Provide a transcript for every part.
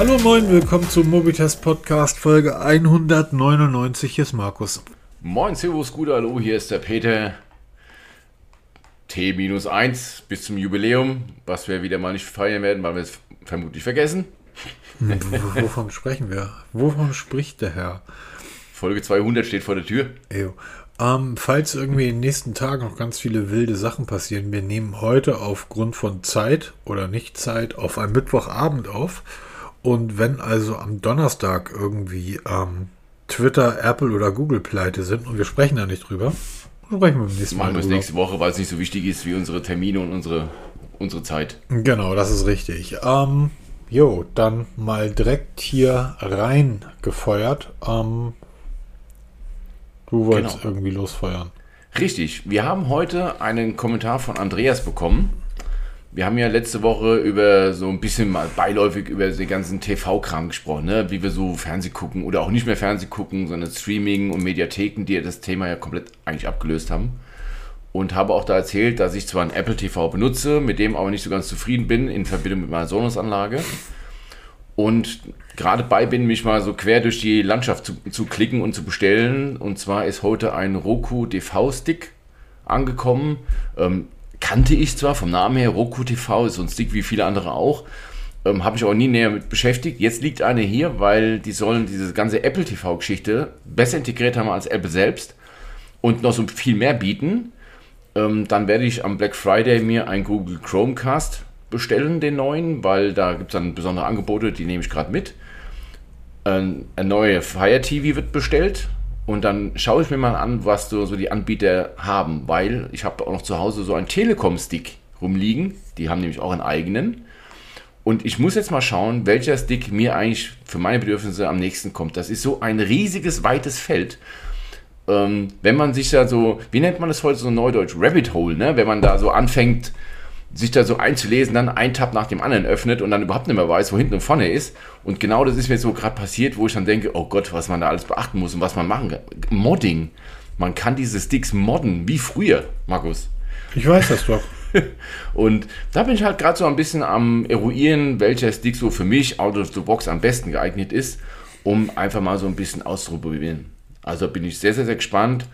Hallo moin, willkommen zum Mobitest Podcast Folge 199. Hier ist Markus. Moin, Servus, gut, hallo, hier ist der Peter. T-1 bis zum Jubiläum, was wir wieder mal nicht feiern werden, weil wir es vermutlich vergessen. Wovon sprechen wir? Wovon spricht der Herr? Folge 200 steht vor der Tür. Ejo. Ähm, falls irgendwie in den nächsten Tagen noch ganz viele wilde Sachen passieren, wir nehmen heute aufgrund von Zeit oder nicht Zeit auf einen Mittwochabend auf. Und wenn also am Donnerstag irgendwie ähm, Twitter, Apple oder Google pleite sind und wir sprechen da nicht drüber, sprechen wir beim nächsten Mal. Machen wir es nächste Woche, weil es nicht so wichtig ist wie unsere Termine und unsere, unsere Zeit. Genau, das ist richtig. Ähm, jo, dann mal direkt hier rein gefeuert. Ähm, du wolltest genau. irgendwie losfeuern. Richtig. Wir haben heute einen Kommentar von Andreas bekommen. Wir haben ja letzte Woche über so ein bisschen mal beiläufig über den ganzen TV-Kram gesprochen, ne? wie wir so Fernseh gucken oder auch nicht mehr Fernseh gucken, sondern Streaming und Mediatheken, die ja das Thema ja komplett eigentlich abgelöst haben. Und habe auch da erzählt, dass ich zwar ein Apple TV benutze, mit dem aber nicht so ganz zufrieden bin in Verbindung mit meiner Sonos-Anlage. Und gerade bei bin, mich mal so quer durch die Landschaft zu, zu klicken und zu bestellen. Und zwar ist heute ein Roku DV-Stick angekommen. Ähm, kannte ich zwar vom Namen her, Roku TV ist so ein Stick wie viele andere auch. Ähm, Habe ich auch nie näher mit beschäftigt. Jetzt liegt eine hier, weil die sollen diese ganze Apple TV-Geschichte besser integriert haben als Apple selbst und noch so viel mehr bieten. Ähm, dann werde ich am Black Friday mir ein Google Chromecast bestellen, den neuen, weil da gibt es dann besondere Angebote, die nehme ich gerade mit. Ähm, ein neuer Fire TV wird bestellt, und dann schaue ich mir mal an, was so, so die Anbieter haben, weil ich habe auch noch zu Hause so einen Telekom-Stick rumliegen. Die haben nämlich auch einen eigenen. Und ich muss jetzt mal schauen, welcher Stick mir eigentlich für meine Bedürfnisse am nächsten kommt. Das ist so ein riesiges, weites Feld. Ähm, wenn man sich da so, wie nennt man das heute so neudeutsch? Rabbit Hole, ne? Wenn man da so anfängt, sich da so einzulesen, dann ein Tab nach dem anderen öffnet und dann überhaupt nicht mehr weiß, wo hinten und vorne ist. Und genau das ist mir so gerade passiert, wo ich dann denke, oh Gott, was man da alles beachten muss und was man machen kann. Modding. Man kann diese Sticks modden, wie früher, Markus. Ich weiß das doch. und da bin ich halt gerade so ein bisschen am eruieren, welcher Stick so für mich out of the box am besten geeignet ist, um einfach mal so ein bisschen auszuprobieren. Also bin ich sehr, sehr, sehr gespannt.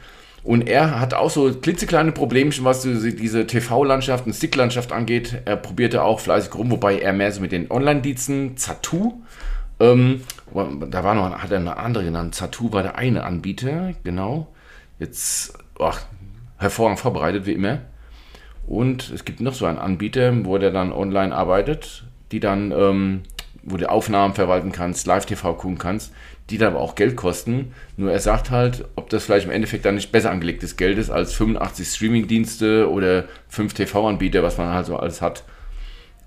Und er hat auch so klitzekleine Problemchen, was diese TV-Landschaft und Stick-Landschaft angeht. Er probierte auch fleißig rum, wobei er mehr so mit den Online-Diensten Zatu. Ähm, da war noch, hat er eine andere genannt. Zatu war der eine Anbieter, genau. Jetzt, ach, hervorragend vorbereitet, wie immer. Und es gibt noch so einen Anbieter, wo der dann online arbeitet, die dann, ähm, wo du Aufnahmen verwalten kannst, Live-TV gucken kannst die dann aber auch Geld kosten. Nur er sagt halt, ob das vielleicht im Endeffekt dann nicht besser angelegtes Geld ist als 85 Streaming-Dienste oder 5 TV-Anbieter, was man halt so alles hat.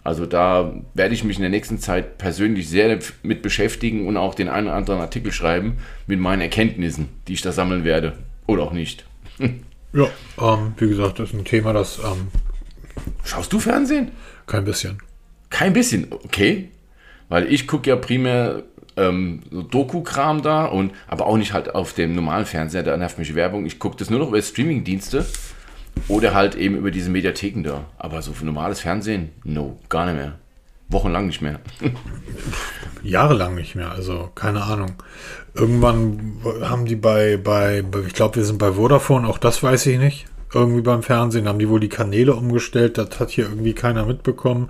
Also da werde ich mich in der nächsten Zeit persönlich sehr mit beschäftigen und auch den einen oder anderen Artikel schreiben mit meinen Erkenntnissen, die ich da sammeln werde. Oder auch nicht. ja, ähm, wie gesagt, das ist ein Thema, das... Ähm, Schaust du Fernsehen? Kein bisschen. Kein bisschen, okay. Weil ich gucke ja primär ähm, so Doku-Kram da und aber auch nicht halt auf dem normalen Fernseher, da nervt mich Werbung. Ich gucke das nur noch über Streaming-Dienste oder halt eben über diese Mediatheken da. Aber so für normales Fernsehen, no, gar nicht mehr. Wochenlang nicht mehr. Jahrelang nicht mehr, also keine Ahnung. Irgendwann haben die bei, bei ich glaube, wir sind bei Vodafone, auch das weiß ich nicht irgendwie beim Fernsehen, haben die wohl die Kanäle umgestellt, das hat hier irgendwie keiner mitbekommen.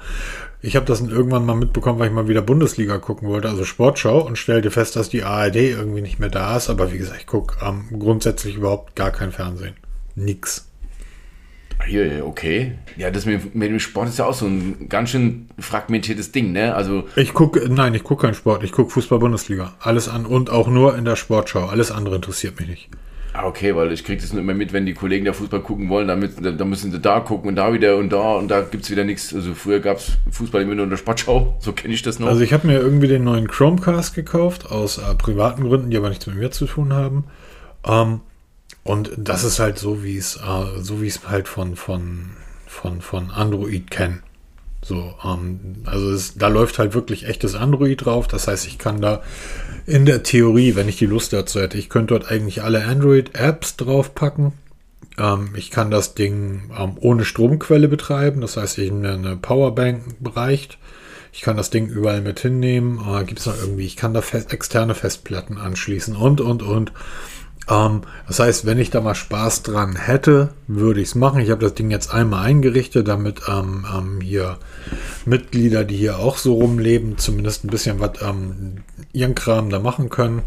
Ich habe das irgendwann mal mitbekommen, weil ich mal wieder Bundesliga gucken wollte, also Sportschau, und stellte fest, dass die ARD irgendwie nicht mehr da ist. Aber wie gesagt, ich gucke ähm, grundsätzlich überhaupt gar kein Fernsehen. Nix. Okay. Ja, das mit, mit, dem Sport ist ja auch so ein ganz schön fragmentiertes Ding, ne? Also ich gucke, nein, ich gucke keinen Sport. Ich gucke Fußball-Bundesliga. Alles an und auch nur in der Sportschau. Alles andere interessiert mich nicht. Ah, okay, weil ich kriege das nur immer mit, wenn die Kollegen da Fußball gucken wollen, damit, dann müssen sie da gucken und da wieder und da und da gibt es wieder nichts. Also früher gab es Fußball immer nur in der Sportschau, so kenne ich das noch. Also ich habe mir irgendwie den neuen Chromecast gekauft, aus äh, privaten Gründen, die aber nichts mit mir zu tun haben. Ähm, und das ist halt so, wie es, äh, so wie es halt von, von, von, von Android kenne. So, ähm, also es, da läuft halt wirklich echtes Android drauf. Das heißt, ich kann da in der Theorie, wenn ich die Lust dazu hätte, ich könnte dort eigentlich alle Android-Apps draufpacken. Ähm, ich kann das Ding ähm, ohne Stromquelle betreiben. Das heißt, ich eine Powerbank reicht. Ich kann das Ding überall mit hinnehmen. Äh, Gibt es noch irgendwie, ich kann da fest, externe Festplatten anschließen und, und, und. Ähm, das heißt, wenn ich da mal Spaß dran hätte, würde ich es machen. Ich habe das Ding jetzt einmal eingerichtet, damit ähm, ähm, hier Mitglieder, die hier auch so rumleben, zumindest ein bisschen was ähm, ihren Kram da machen können.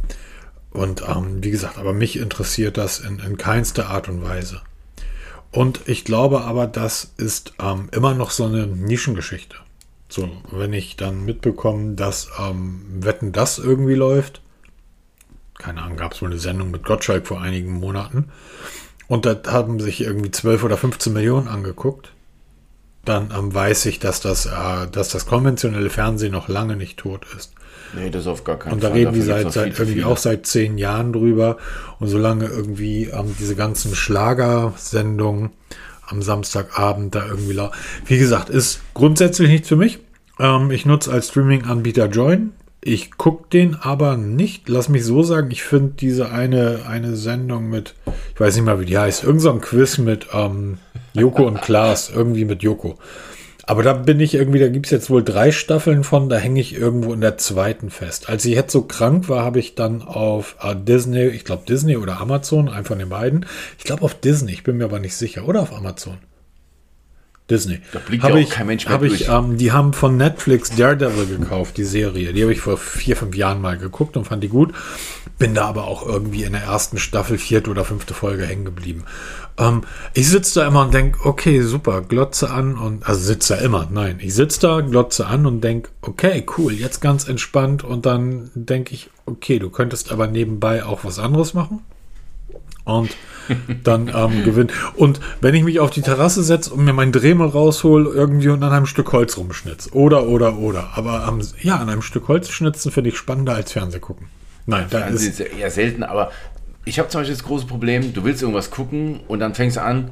Und ähm, wie gesagt, aber mich interessiert das in, in keinster Art und Weise. Und ich glaube aber, das ist ähm, immer noch so eine Nischengeschichte. So, wenn ich dann mitbekomme, dass ähm, Wetten das irgendwie läuft, keine Ahnung, gab es wohl eine Sendung mit Gottschalk vor einigen Monaten. Und da haben sich irgendwie 12 oder 15 Millionen angeguckt. Dann ähm, weiß ich, dass das, äh, dass das konventionelle Fernsehen noch lange nicht tot ist. Nee, das auf gar keinen Fall. Und da Fall. reden die seit, seit irgendwie auch seit zehn Jahren drüber. Und solange irgendwie ähm, diese ganzen Schlagersendungen am Samstagabend da irgendwie Wie gesagt, ist grundsätzlich nichts für mich. Ähm, ich nutze als Streaming-Anbieter Join. Ich gucke den aber nicht. Lass mich so sagen, ich finde diese eine, eine Sendung mit, ich weiß nicht mal, wie die heißt, irgend so Quiz mit ähm, Joko und Klaas, irgendwie mit Joko. Aber da bin ich irgendwie, da gibt es jetzt wohl drei Staffeln von, da hänge ich irgendwo in der zweiten fest. Als ich jetzt so krank war, habe ich dann auf äh, Disney, ich glaube Disney oder Amazon, einen von den beiden. Ich glaube auf Disney, ich bin mir aber nicht sicher. Oder auf Amazon. Disney. Da blickt ja auch ich, kein Mensch mehr durch. Ich, ähm, die haben von Netflix Daredevil gekauft, die Serie. Die habe ich vor vier, fünf Jahren mal geguckt und fand die gut. Bin da aber auch irgendwie in der ersten Staffel, vierte oder fünfte Folge hängen geblieben. Ähm, ich sitze da immer und denke, okay, super, glotze an und, also sitze da immer, nein, ich sitze da, glotze an und denke, okay, cool, jetzt ganz entspannt und dann denke ich, okay, du könntest aber nebenbei auch was anderes machen. Und dann ähm, gewinnt. Und wenn ich mich auf die Terrasse setze und mir meinen Dremel raushol irgendwie und an einem Stück Holz rumschnitz. Oder, oder, oder. Aber ähm, ja, an einem Stück Holz schnitzen finde ich spannender als Fernseh gucken. Nein, da ist, ist eher selten, aber ich habe zum Beispiel das große Problem, du willst irgendwas gucken und dann fängst du an,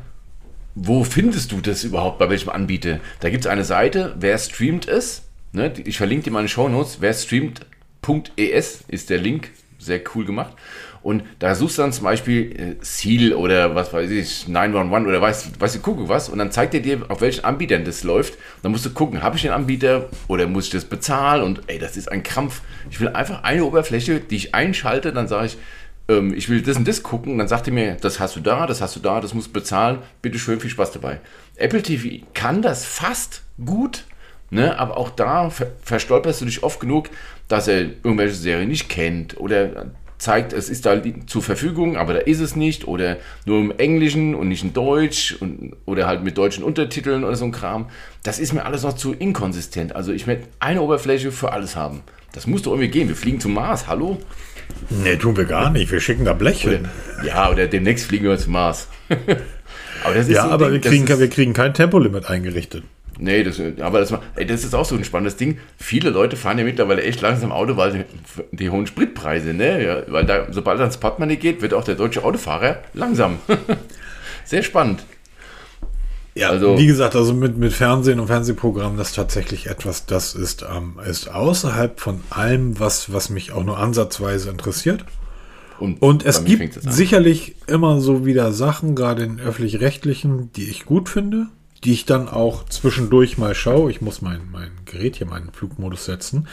wo findest du das überhaupt, bei welchem Anbieter? Da gibt es eine Seite, wer streamt es. Ne? Ich verlinke dir meine Shownotes, wer streamt.es ist der Link, sehr cool gemacht. Und da suchst du dann zum Beispiel äh, Seal oder was weiß ich, 911 oder weißt, weißt du, gucke was und dann zeigt er dir, auf welchen Anbietern das läuft. Und dann musst du gucken, habe ich den Anbieter oder muss ich das bezahlen? Und ey, das ist ein Krampf. Ich will einfach eine Oberfläche, die ich einschalte, dann sage ich, ähm, ich will das und das gucken. Und dann sagt er mir, das hast du da, das hast du da, das musst du bezahlen. Bitte schön, viel Spaß dabei. Apple TV kann das fast gut, ne? aber auch da ver verstolperst du dich oft genug, dass er irgendwelche Serien nicht kennt oder zeigt, es ist da zur Verfügung, aber da ist es nicht oder nur im Englischen und nicht in Deutsch und, oder halt mit deutschen Untertiteln oder so ein Kram. Das ist mir alles noch zu inkonsistent. Also ich möchte eine Oberfläche für alles haben. Das muss doch irgendwie gehen. Wir fliegen zum Mars, hallo? Nee, tun wir gar nicht. Wir schicken da Blech hin. Ja, oder demnächst fliegen wir zum Mars. aber ja, so aber Ding, wir, kriegen, wir kriegen kein Tempolimit eingerichtet. Nee, das, aber das, ey, das ist auch so ein spannendes Ding. Viele Leute fahren ja mittlerweile echt langsam Auto, weil die, die hohen Spritpreise, ne? Ja, weil da, sobald ans Portemonnaie geht, wird auch der deutsche Autofahrer langsam. Sehr spannend. Ja, also, wie gesagt, also mit, mit Fernsehen und Fernsehprogrammen, das ist tatsächlich etwas, das ist, ähm, ist außerhalb von allem, was, was mich auch nur ansatzweise interessiert. Und, und es gibt sicherlich immer so wieder Sachen, gerade in öffentlich-rechtlichen, die ich gut finde die ich dann auch zwischendurch mal schaue. Ich muss mein, mein Gerät hier, meinen Flugmodus setzen.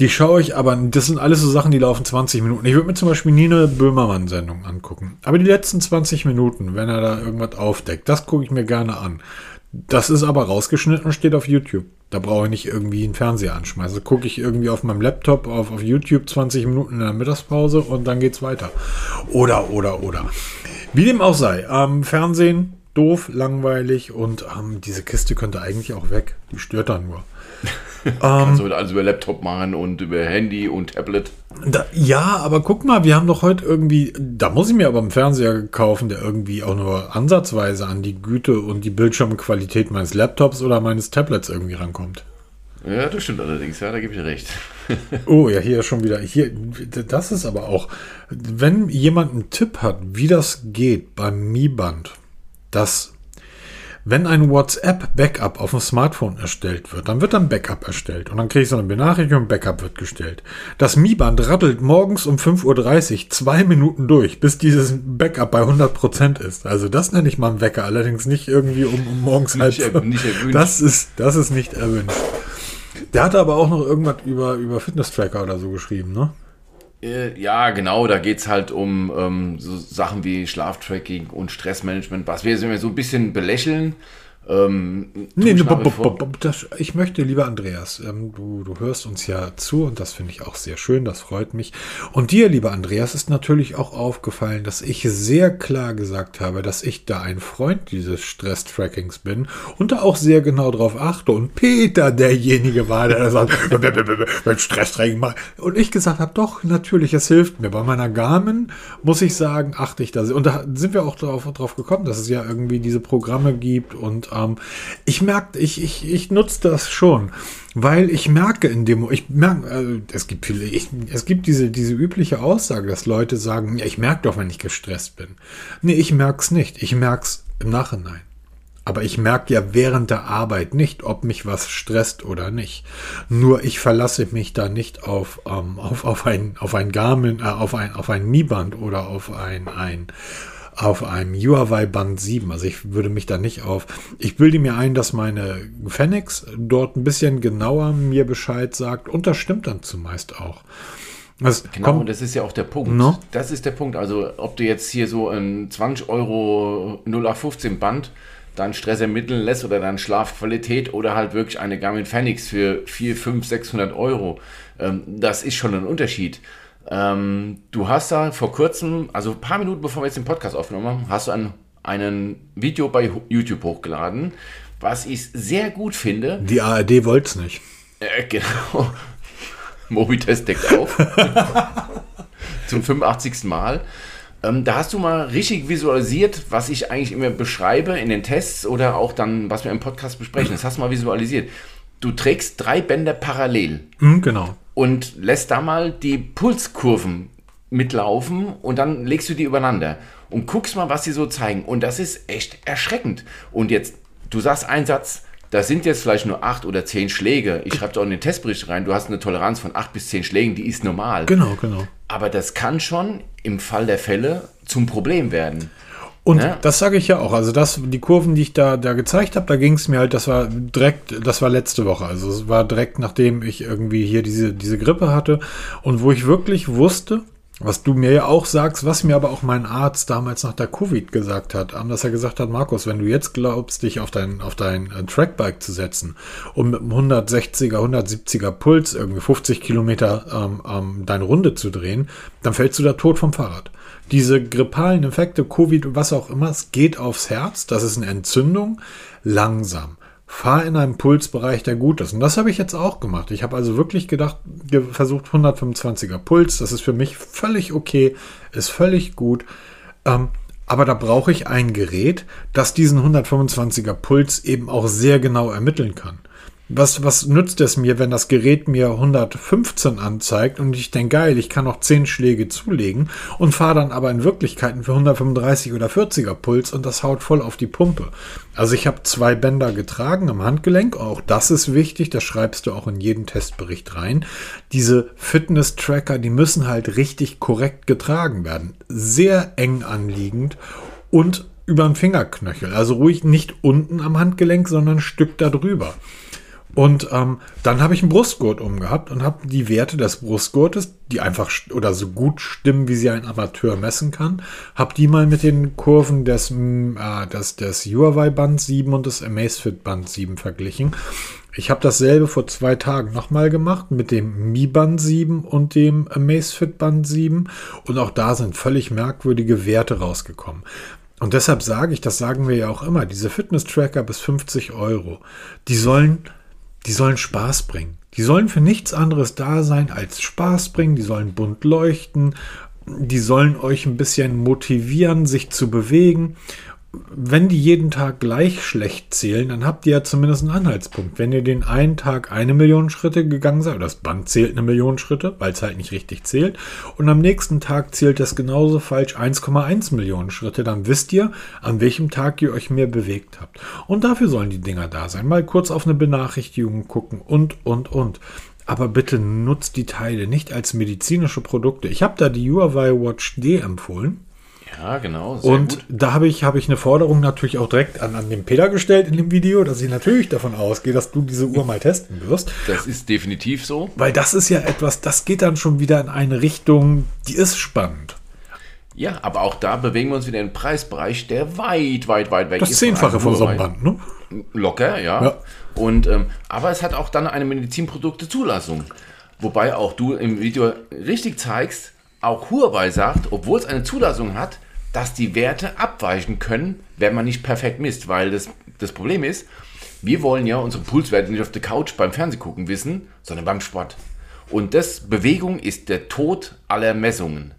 Die schaue ich, aber das sind alles so Sachen, die laufen 20 Minuten. Ich würde mir zum Beispiel nie eine Böhmermann-Sendung angucken. Aber die letzten 20 Minuten, wenn er da irgendwas aufdeckt, das gucke ich mir gerne an. Das ist aber rausgeschnitten und steht auf YouTube. Da brauche ich nicht irgendwie einen Fernseher anschmeißen. Also gucke ich irgendwie auf meinem Laptop auf, auf YouTube 20 Minuten in der Mittagspause und dann geht's weiter. Oder, oder, oder. Wie dem auch sei, ähm, Fernsehen doof, langweilig und ähm, diese Kiste könnte eigentlich auch weg. Die stört dann nur. Kannst du also über Laptop machen und über Handy und Tablet. Da, ja, aber guck mal, wir haben doch heute irgendwie, da muss ich mir aber einen Fernseher kaufen, der irgendwie auch nur ansatzweise an die Güte und die Bildschirmqualität meines Laptops oder meines Tablets irgendwie rankommt. Ja, das stimmt allerdings, ja, da gebe ich dir recht. oh, ja, hier schon wieder. Hier, das ist aber auch, wenn jemand einen Tipp hat, wie das geht beim Mi-Band, dass wenn ein WhatsApp-Backup auf dem Smartphone erstellt wird, dann wird ein Backup erstellt und dann kriege ich so eine Benachrichtigung, Backup wird gestellt. Das Mi-Band rattelt morgens um 5.30 Uhr zwei Minuten durch, bis dieses Backup bei 100% ist. Also das nenne ich mal einen Wecker, allerdings nicht irgendwie um, um morgens halb. Nicht, nicht erwünscht. Das ist, das ist nicht erwünscht. Der hatte aber auch noch irgendwas über, über Fitness-Tracker oder so geschrieben, ne? Äh, ja, genau, da geht es halt um ähm, so Sachen wie Schlaftracking und Stressmanagement, was wir so ein bisschen belächeln. Ähm, nee, bob, das, ich möchte, lieber Andreas, ähm, du, du hörst uns ja zu und das finde ich auch sehr schön, das freut mich. Und dir, lieber Andreas, ist natürlich auch aufgefallen, dass ich sehr klar gesagt habe, dass ich da ein Freund dieses Stress-Trackings bin und da auch sehr genau drauf achte. Und Peter derjenige war, der sagt, wenn Stress-Tracking macht. Und ich gesagt habe, doch, natürlich, es hilft mir. Bei meiner Garmin muss ich sagen, achte ich da. Und da sind wir auch drauf, drauf gekommen, dass es ja irgendwie diese Programme gibt und ähm, ich merke, ich, ich, ich nutze das schon, weil ich merke in dem, ich merke, äh, es gibt viele, ich, es gibt diese, diese übliche Aussage, dass Leute sagen, ja, ich merke doch, wenn ich gestresst bin. Nee, ich merke es nicht. Ich merke es im Nachhinein. Aber ich merke ja während der Arbeit nicht, ob mich was stresst oder nicht. Nur ich verlasse mich da nicht auf, ähm, auf, auf ein, auf ein Garmin, äh, auf ein, auf ein Mi-Band oder auf ein, ein auf einem Huawei Band 7. Also ich würde mich da nicht auf. Ich bilde mir ein, dass meine Phoenix dort ein bisschen genauer mir Bescheid sagt und das stimmt dann zumeist auch. Das genau, kommt, und das ist ja auch der Punkt. No? Das ist der Punkt. Also, ob du jetzt hier so ein 20 Euro 0815 Band dann Stress ermitteln lässt oder dann Schlafqualität oder halt wirklich eine Garmin Phoenix für 4, 5, 600 Euro, ähm, das ist schon ein Unterschied. Ähm, du hast da vor kurzem, also ein paar Minuten bevor wir jetzt den Podcast aufgenommen haben, hast du ein, einen Video bei YouTube hochgeladen, was ich sehr gut finde. Die ARD wollte es nicht. Äh, genau. Mobitest deckt auf. Zum 85. Mal. Ähm, da hast du mal richtig visualisiert, was ich eigentlich immer beschreibe in den Tests oder auch dann, was wir im Podcast besprechen. Das hast du mal visualisiert. Du trägst drei Bänder parallel. Mhm, genau und lässt da mal die Pulskurven mitlaufen und dann legst du die übereinander und guckst mal, was sie so zeigen. Und das ist echt erschreckend. Und jetzt, du sagst einen Satz, das sind jetzt vielleicht nur acht oder zehn Schläge. Ich schreibe auch in den Testbericht rein, du hast eine Toleranz von acht bis zehn Schlägen, die ist normal. Genau, genau. Aber das kann schon im Fall der Fälle zum Problem werden. Und ja. das sage ich ja auch. Also das, die Kurven, die ich da, da gezeigt habe, da ging es mir halt, das war direkt, das war letzte Woche. Also es war direkt nachdem ich irgendwie hier diese, diese Grippe hatte und wo ich wirklich wusste, was du mir ja auch sagst, was mir aber auch mein Arzt damals nach der Covid gesagt hat, dass er gesagt hat, Markus, wenn du jetzt glaubst, dich auf dein, auf dein äh, Trackbike zu setzen, um mit einem 160er, 170er Puls irgendwie 50 Kilometer ähm, ähm, deine Runde zu drehen, dann fällst du da tot vom Fahrrad diese grippalen Effekte, Covid, was auch immer, es geht aufs Herz, das ist eine Entzündung, langsam. Fahr in einem Pulsbereich, der gut ist. Und das habe ich jetzt auch gemacht. Ich habe also wirklich gedacht, versucht 125er Puls, das ist für mich völlig okay, ist völlig gut. Ähm, aber da brauche ich ein Gerät, das diesen 125er Puls eben auch sehr genau ermitteln kann was, was nützt es mir, wenn das Gerät mir 115 anzeigt und ich denke, geil, ich kann noch 10 Schläge zulegen und fahre dann aber in Wirklichkeiten für 135 oder 40er Puls und das haut voll auf die Pumpe. Also ich habe zwei Bänder getragen am Handgelenk, auch das ist wichtig, das schreibst du auch in jeden Testbericht rein. Diese Fitness-Tracker, die müssen halt richtig korrekt getragen werden. Sehr eng anliegend und über den Fingerknöchel. Also ruhig nicht unten am Handgelenk, sondern ein Stück darüber. Und ähm, dann habe ich einen Brustgurt umgehabt und habe die Werte des Brustgurtes, die einfach oder so gut stimmen, wie sie ein Amateur messen kann, habe die mal mit den Kurven des, äh, des, des Huawei Band 7 und des Amazfit Band 7 verglichen. Ich habe dasselbe vor zwei Tagen nochmal gemacht mit dem Mi Band 7 und dem Amazfit Band 7 und auch da sind völlig merkwürdige Werte rausgekommen. Und deshalb sage ich, das sagen wir ja auch immer, diese Fitness-Tracker bis 50 Euro, die sollen die sollen Spaß bringen. Die sollen für nichts anderes da sein als Spaß bringen. Die sollen bunt leuchten. Die sollen euch ein bisschen motivieren, sich zu bewegen wenn die jeden Tag gleich schlecht zählen, dann habt ihr ja zumindest einen Anhaltspunkt. Wenn ihr den einen Tag eine Million Schritte gegangen seid, das Band zählt eine Million Schritte, weil es halt nicht richtig zählt, und am nächsten Tag zählt das genauso falsch 1,1 Millionen Schritte, dann wisst ihr, an welchem Tag ihr euch mehr bewegt habt. Und dafür sollen die Dinger da sein. Mal kurz auf eine Benachrichtigung gucken und, und, und. Aber bitte nutzt die Teile nicht als medizinische Produkte. Ich habe da die Huawei Watch D empfohlen Ja, genau. Und gut. da habe ich, habe ich eine Forderung natürlich auch direkt an, an den Peter gestellt in dem Video, dass ich natürlich davon ausgehe, dass du diese Uhr mal testen wirst. Das ist definitiv so. Weil das ist ja etwas, das geht dann schon wieder in eine Richtung, die ist spannend. Ja, aber auch da bewegen wir uns wieder in einen Preisbereich, der weit, weit, weit weg Das ist. Zehnfache von so einem. Band, ne? Locker, ja. Ja. Und, ähm, aber es hat auch dann eine Medizinprodukte-Zulassung. Wobei auch du im Video richtig zeigst, auch Huawei sagt, obwohl es eine Zulassung hat, dass die Werte abweichen können, wenn man nicht perfekt misst. Weil das, das Problem ist, wir wollen ja unsere Pulswerte nicht auf der Couch beim Fernsehgucken wissen, sondern beim Sport. Und das Bewegung ist der Tod aller Messungen.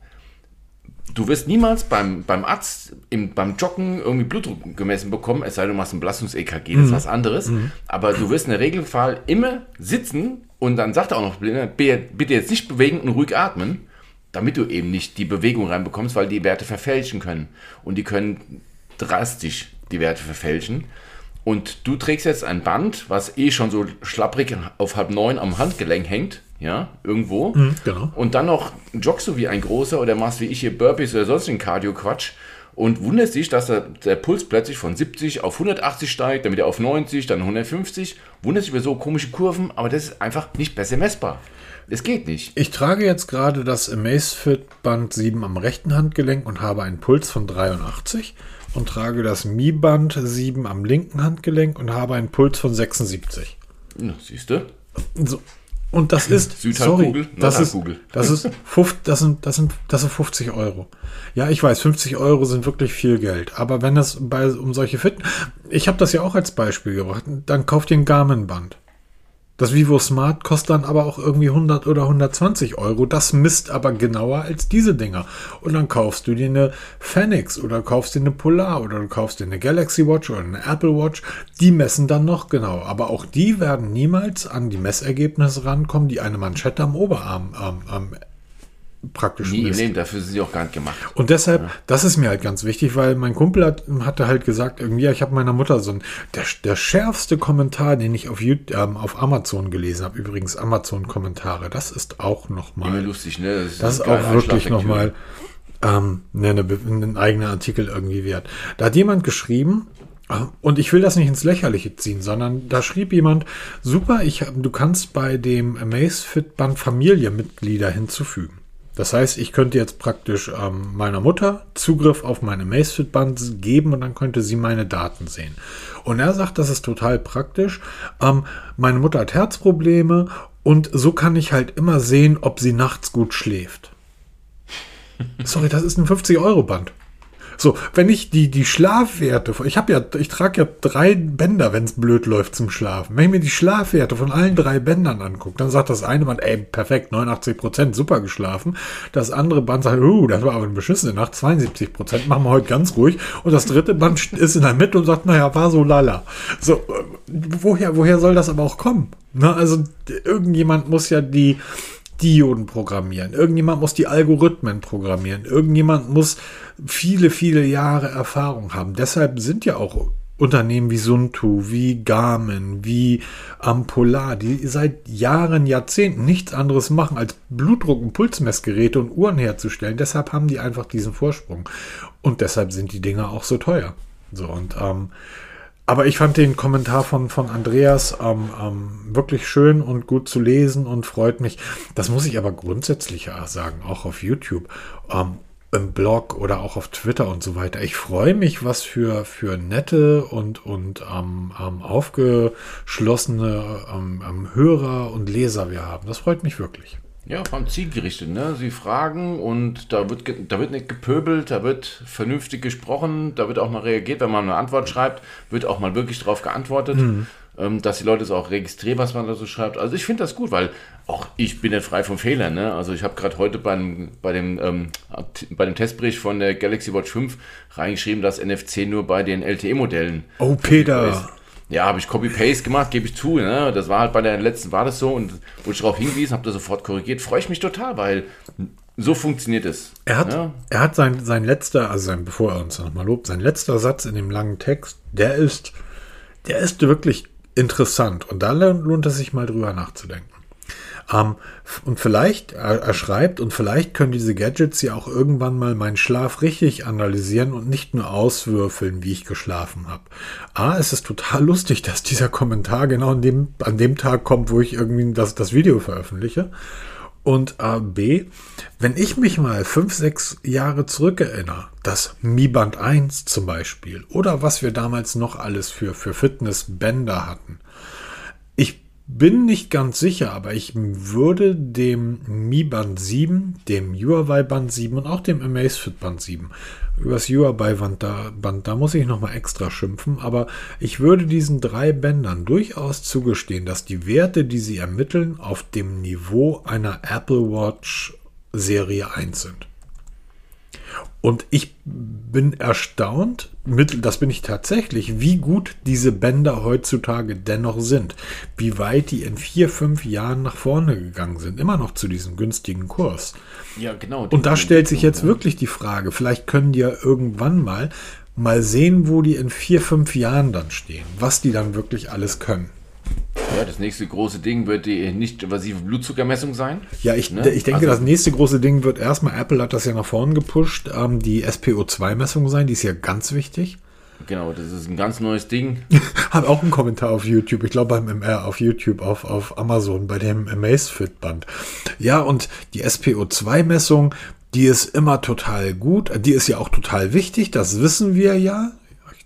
Du wirst niemals beim, beim Arzt im, beim Joggen irgendwie Blutdruck gemessen bekommen, es sei denn, du machst ein Belastungs-EKG, das ist was anderes. Aber du wirst in der Regelfall immer sitzen und dann sagt er auch noch, bitte jetzt nicht bewegen und ruhig atmen, damit du eben nicht die Bewegung reinbekommst, weil die Werte verfälschen können. Und die können drastisch die Werte verfälschen. Und du trägst jetzt ein Band, was eh schon so schlapprig auf halb neun am Handgelenk hängt, ja, irgendwo. genau. Und dann noch joggst du wie ein großer oder machst wie ich hier Burpees oder sonstigen Cardio-Quatsch und wunderst dich, dass der, der Puls plötzlich von 70 auf 180 steigt, dann wieder auf 90, dann 150. Wunderst dich über so komische Kurven, aber das ist einfach nicht besser messbar. Es geht nicht. Ich trage jetzt gerade das Amazfit Band 7 am rechten Handgelenk und habe einen Puls von 83 und trage das Mi Band 7 am linken Handgelenk und habe einen Puls von 76. Na, siehst du? So. Und das ist, sorry, das ist, das ist, 50, das sind, das sind, das sind 50 Euro. Ja, ich weiß, 50 Euro sind wirklich viel Geld. Aber wenn es bei, um solche Fit, ich habe das ja auch als Beispiel gebracht, dann kauft ihr ein Garmin-Band. Das Vivo Smart kostet dann aber auch irgendwie 100 oder 120 Euro. Das misst aber genauer als diese Dinger. Und dann kaufst du dir eine Phoenix oder kaufst dir eine Polar oder du kaufst dir eine Galaxy Watch oder eine Apple Watch. Die messen dann noch genauer. Aber auch die werden niemals an die Messergebnisse rankommen, die eine Manschette am Oberarm ähm, ähm, praktisch Nie im. Leben, dafür sind sie auch gar nicht gemacht. Und deshalb, das ist mir halt ganz wichtig, weil mein Kumpel hat, hatte halt gesagt, irgendwie, ja, ich habe meiner Mutter so ein, der, der schärfste Kommentar, den ich auf, YouTube, ähm, auf Amazon gelesen habe, übrigens Amazon-Kommentare, das ist auch Immer nochmal, lustig, ne? das ist eine geile auch wirklich nochmal ähm, ne, eine, ein eigener Artikel irgendwie wert. Da hat jemand geschrieben, äh, und ich will das nicht ins Lächerliche ziehen, sondern da schrieb jemand, super, ich, hab- du kannst bei dem Amazfit Band Familienmitglieder hinzufügen. Das heißt, ich könnte jetzt praktisch ähm, meiner Mutter Zugriff auf meine Amazfit Band geben und dann könnte sie meine Daten sehen. Und er sagt, das ist total praktisch. Ähm, meine Mutter hat Herzprobleme und so kann ich halt immer sehen, ob sie nachts gut schläft. Sorry, das ist ein 50-Euro-Band. So, wenn ich die, die Schlafwerte, ich habe ja, ich trage ja drei Bänder, wenn es blöd läuft zum Schlafen. Wenn ich mir die Schlafwerte von allen drei Bändern angucke, dann sagt das eine Band, ey, perfekt, 89 Prozent, super geschlafen. Das andere Band sagt, uh, das war aber eine beschissene Nacht, 72 Prozent, machen wir heute ganz ruhig. Und das dritte Band ist in der Mitte und sagt, naja, war so lala. So, äh, woher, woher soll das aber auch kommen? Na, also, irgendjemand muss ja die, Dioden programmieren. Irgendjemand muss die Algorithmen programmieren. Irgendjemand muss viele, viele Jahre Erfahrung haben. Deshalb sind ja auch Unternehmen wie Suntu, wie Garmin, wie Ampolar, die seit Jahren, Jahrzehnten nichts anderes machen, als Blutdruck- und Pulsmessgeräte und Uhren herzustellen. Deshalb haben die einfach diesen Vorsprung. Und deshalb sind die Dinger auch so teuer. So, und ähm, aber ich fand den Kommentar von, von Andreas ähm, ähm, wirklich schön und gut zu lesen und freut mich. Das muss ich aber grundsätzlich auch sagen, auch auf YouTube, ähm, im Blog oder auch auf Twitter und so weiter. Ich freue mich, was für, für nette und, und ähm, ähm, aufgeschlossene ähm, ähm, Hörer und Leser wir haben. Das freut mich wirklich. Ja, vor allem zielgerichtet. Ne? Sie fragen und da wird, da wird nicht gepöbelt, da wird vernünftig gesprochen, da wird auch mal reagiert, wenn man eine Antwort schreibt, wird auch mal wirklich darauf geantwortet, ähm, dass die Leute es auch registrieren, was man da so schreibt. Also ich finde das gut, weil auch ich bin nicht frei von Fehlern. Ne? Also ich habe gerade heute beim, bei, dem, ähm, bei dem Testbericht von der Galaxy Watch 5 reingeschrieben, dass NFC nur bei den LTE-Modellen Oh, Peter. ja, habe ich Copy-Paste gemacht, gebe ich zu. Ne? Das war halt bei der letzten, war das so und wurde ich darauf hingewiesen, habe das sofort korrigiert. Freue ich mich total, weil so funktioniert es. Er hat, Ja? er hat sein, sein letzter, also sein, bevor er uns nochmal lobt, sein letzter Satz in dem langen Text, der ist, der ist wirklich interessant und da lohnt es sich mal drüber nachzudenken. Ähm, und vielleicht, er, er schreibt, und vielleicht können diese Gadgets ja auch irgendwann mal meinen Schlaf richtig analysieren und nicht nur auswürfeln, wie ich geschlafen habe. A, es ist total lustig, dass dieser Kommentar genau an dem, an dem Tag kommt, wo ich irgendwie das, das Video veröffentliche. Und äh, B, wenn ich mich mal fünf, sechs Jahre zurückerinnere, das Mi Band 1 zum Beispiel, oder was wir damals noch alles für, für Fitnessbänder hatten. Bin nicht ganz sicher, aber ich würde dem Mi Band 7, dem Huawei Band 7 und auch dem Amazfit Band 7 übers Huawei Band da, Band, da muss ich nochmal extra schimpfen, aber ich würde diesen drei Bändern durchaus zugestehen, dass die Werte, die sie ermitteln, auf dem Niveau einer Apple Watch Serie 1 sind. Und ich bin erstaunt, das bin ich tatsächlich, wie gut diese Bänder heutzutage dennoch sind. Wie weit die in vier, fünf Jahren nach vorne gegangen sind. Immer noch zu diesem günstigen Kurs. Ja, genau. Und da stellt sich jetzt ja. wirklich die Frage, vielleicht können die ja irgendwann mal mal sehen, wo die in vier, fünf Jahren dann stehen. Was die dann wirklich alles können. Ja, das nächste große Ding wird die nicht-invasive Blutzuckermessung sein. Ja, ich, ne? ich denke, also, das nächste große Ding wird erstmal, Apple hat das ja nach vorne gepusht, ähm, die SPO2-Messung sein, die ist ja ganz wichtig. Genau, das ist ein ganz neues Ding. Hat auch einen Kommentar auf YouTube, ich glaube beim MR auf YouTube, auf, auf Amazon, bei dem Amazfit-Band. Ja, und die SPO2-Messung, die ist immer total gut. Die ist ja auch total wichtig, das wissen wir ja.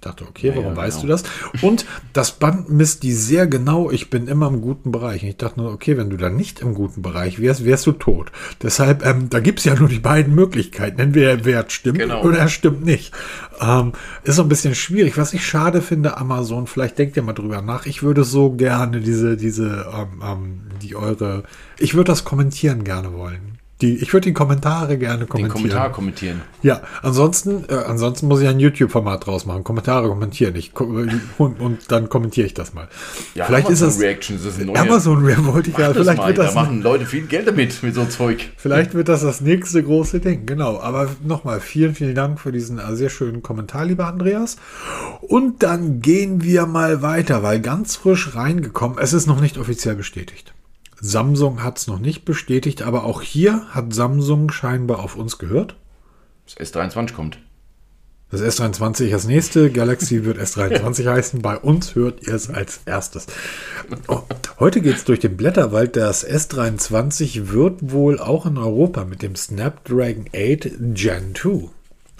Ich dachte, okay, warum ja, weißt genau. du das? Und das Band misst die sehr genau. Ich bin immer im guten Bereich. Und ich dachte nur, okay, wenn du dann nicht im guten Bereich wärst, wärst du tot. Deshalb, ähm, da gibt es ja nur die beiden Möglichkeiten. Entweder der Wert stimmt genau. oder er stimmt nicht. Ähm, ist so ein bisschen schwierig. Was ich schade finde, Amazon, vielleicht denkt ihr mal drüber nach. Ich würde so gerne diese, diese, ähm, ähm die eure, ich würde das kommentieren gerne wollen. Die, ich würde die Kommentare gerne kommentieren. Den Kommentar kommentieren. Ja, ansonsten, äh, ansonsten muss ich ein YouTube-Format draus machen. Kommentare kommentieren. Ich, und, und dann kommentiere ich das mal. Ja, vielleicht Amazon ist das Reactions ist ein Amazon Reaction wollte ich ja. Vielleicht mal. wird das da machen Leute viel Geld damit mit so Zeug. Vielleicht wird das das nächste große Ding. Genau. Aber nochmal vielen, vielen Dank für diesen äh, sehr schönen Kommentar, lieber Andreas. Und dann gehen wir mal weiter, weil ganz frisch reingekommen. Es ist noch nicht offiziell bestätigt. Samsung hat es noch nicht bestätigt, aber auch hier hat Samsung scheinbar auf uns gehört. Das S23 kommt. Das S23 das nächste. Galaxy wird S23 heißen. Bei uns hört ihr es als erstes. Oh, heute geht es durch den Blätterwald. Das S23 wird wohl auch in Europa mit dem Snapdragon 8 Gen 2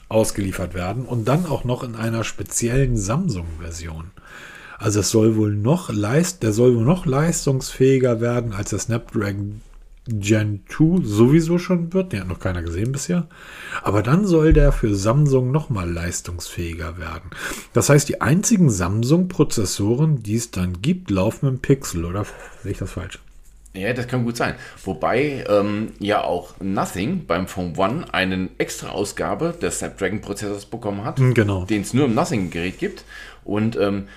ausgeliefert werden und dann auch noch in einer speziellen Samsung-Version. Also es soll wohl noch leist, der soll wohl noch leistungsfähiger werden, als der Snapdragon Gen 2 sowieso schon wird. Den hat noch keiner gesehen bisher. Aber dann soll der für Samsung nochmal leistungsfähiger werden. Das heißt, die einzigen Samsung-Prozessoren, die es dann gibt, laufen im Pixel, oder sehe ich das falsch? Ja, das kann gut sein. Wobei ähm, ja auch Nothing beim Phone One eine extra Ausgabe des Snapdragon-Prozessors bekommen hat, genau. den es nur im Nothing-Gerät gibt. Und ähm,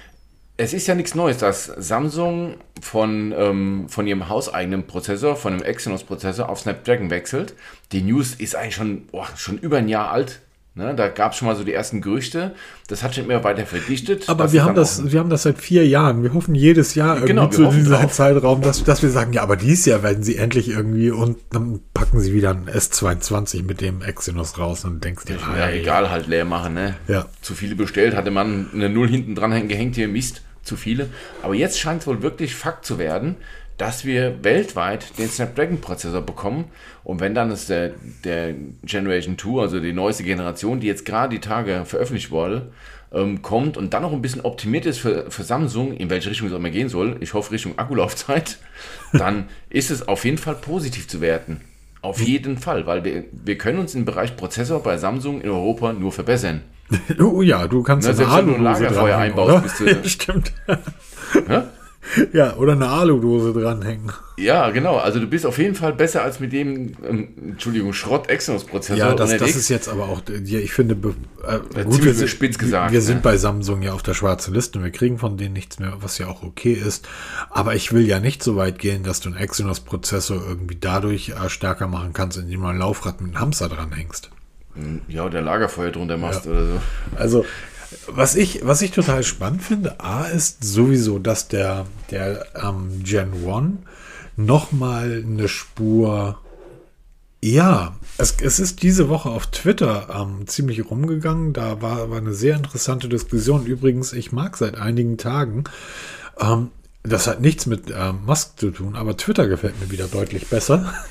es ist ja nichts Neues, dass Samsung von, ähm, von ihrem hauseigenen Prozessor, von einem Exynos-Prozessor auf Snapdragon wechselt. Die News ist eigentlich schon, oh, schon über ein Jahr alt. Ne, da gab es schon mal so die ersten Gerüchte. Das hat schon immer weiter verdichtet. Aber wir haben, das, wir haben das seit vier Jahren. Wir hoffen jedes Jahr irgendwie genau, zu diesem Zeitraum, dass, dass wir sagen, ja, aber dieses Jahr werden sie endlich irgendwie und dann packen sie wieder ein S22 mit dem Exynos raus und denkst dir, ja, ja egal, halt leer machen. Ne? Ja. Zu viele bestellt, hatte man eine Null hinten dran gehängt, hier Mist zu viele. Aber jetzt scheint es wohl wirklich Fakt zu werden, dass wir weltweit den Snapdragon-Prozessor bekommen. Und wenn dann ist der, der Generation 2, also die neueste Generation, die jetzt gerade die Tage veröffentlicht wurde, ähm, kommt und dann noch ein bisschen optimiert ist für, für Samsung, in welche Richtung es auch immer gehen soll, ich hoffe Richtung Akkulaufzeit, dann ist es auf jeden Fall positiv zu werten. Auf jeden Fall, weil wir, wir können uns im Bereich Prozessor bei Samsung in Europa nur verbessern. Oh ja, du kannst Na, eine Aludose Lagerfeuer einbaust, bist du, Stimmt. ja, oder eine Aludose dranhängen. Ja, genau. Also du bist auf jeden Fall besser als mit dem, ähm, Entschuldigung, Schrott-Exynos-Prozessor. Ja, das, das, ist jetzt aber auch, ja, ich finde, äh, gut, wir, sind, gesagt, wir ne? sind bei Samsung ja auf der schwarzen Liste und wir kriegen von denen nichts mehr, was ja auch okay ist. Aber ich will ja nicht so weit gehen, dass du einen Exynos-Prozessor irgendwie dadurch äh, stärker machen kannst, indem du ein Laufrad mit einem Hamster dranhängst. Ja, oder Lagerfeuer drunter machst ja. oder so. Also, Was ich, was ich total spannend finde, A, ist sowieso, dass der, der ähm, Gen 1 nochmal eine Spur. Ja, es, es ist diese Woche auf Twitter ähm, ziemlich rumgegangen. Da war, war eine sehr interessante Diskussion. Übrigens, ich mag seit einigen Tagen. Ähm, das hat nichts mit ähm, Musk zu tun, aber Twitter gefällt mir wieder deutlich besser.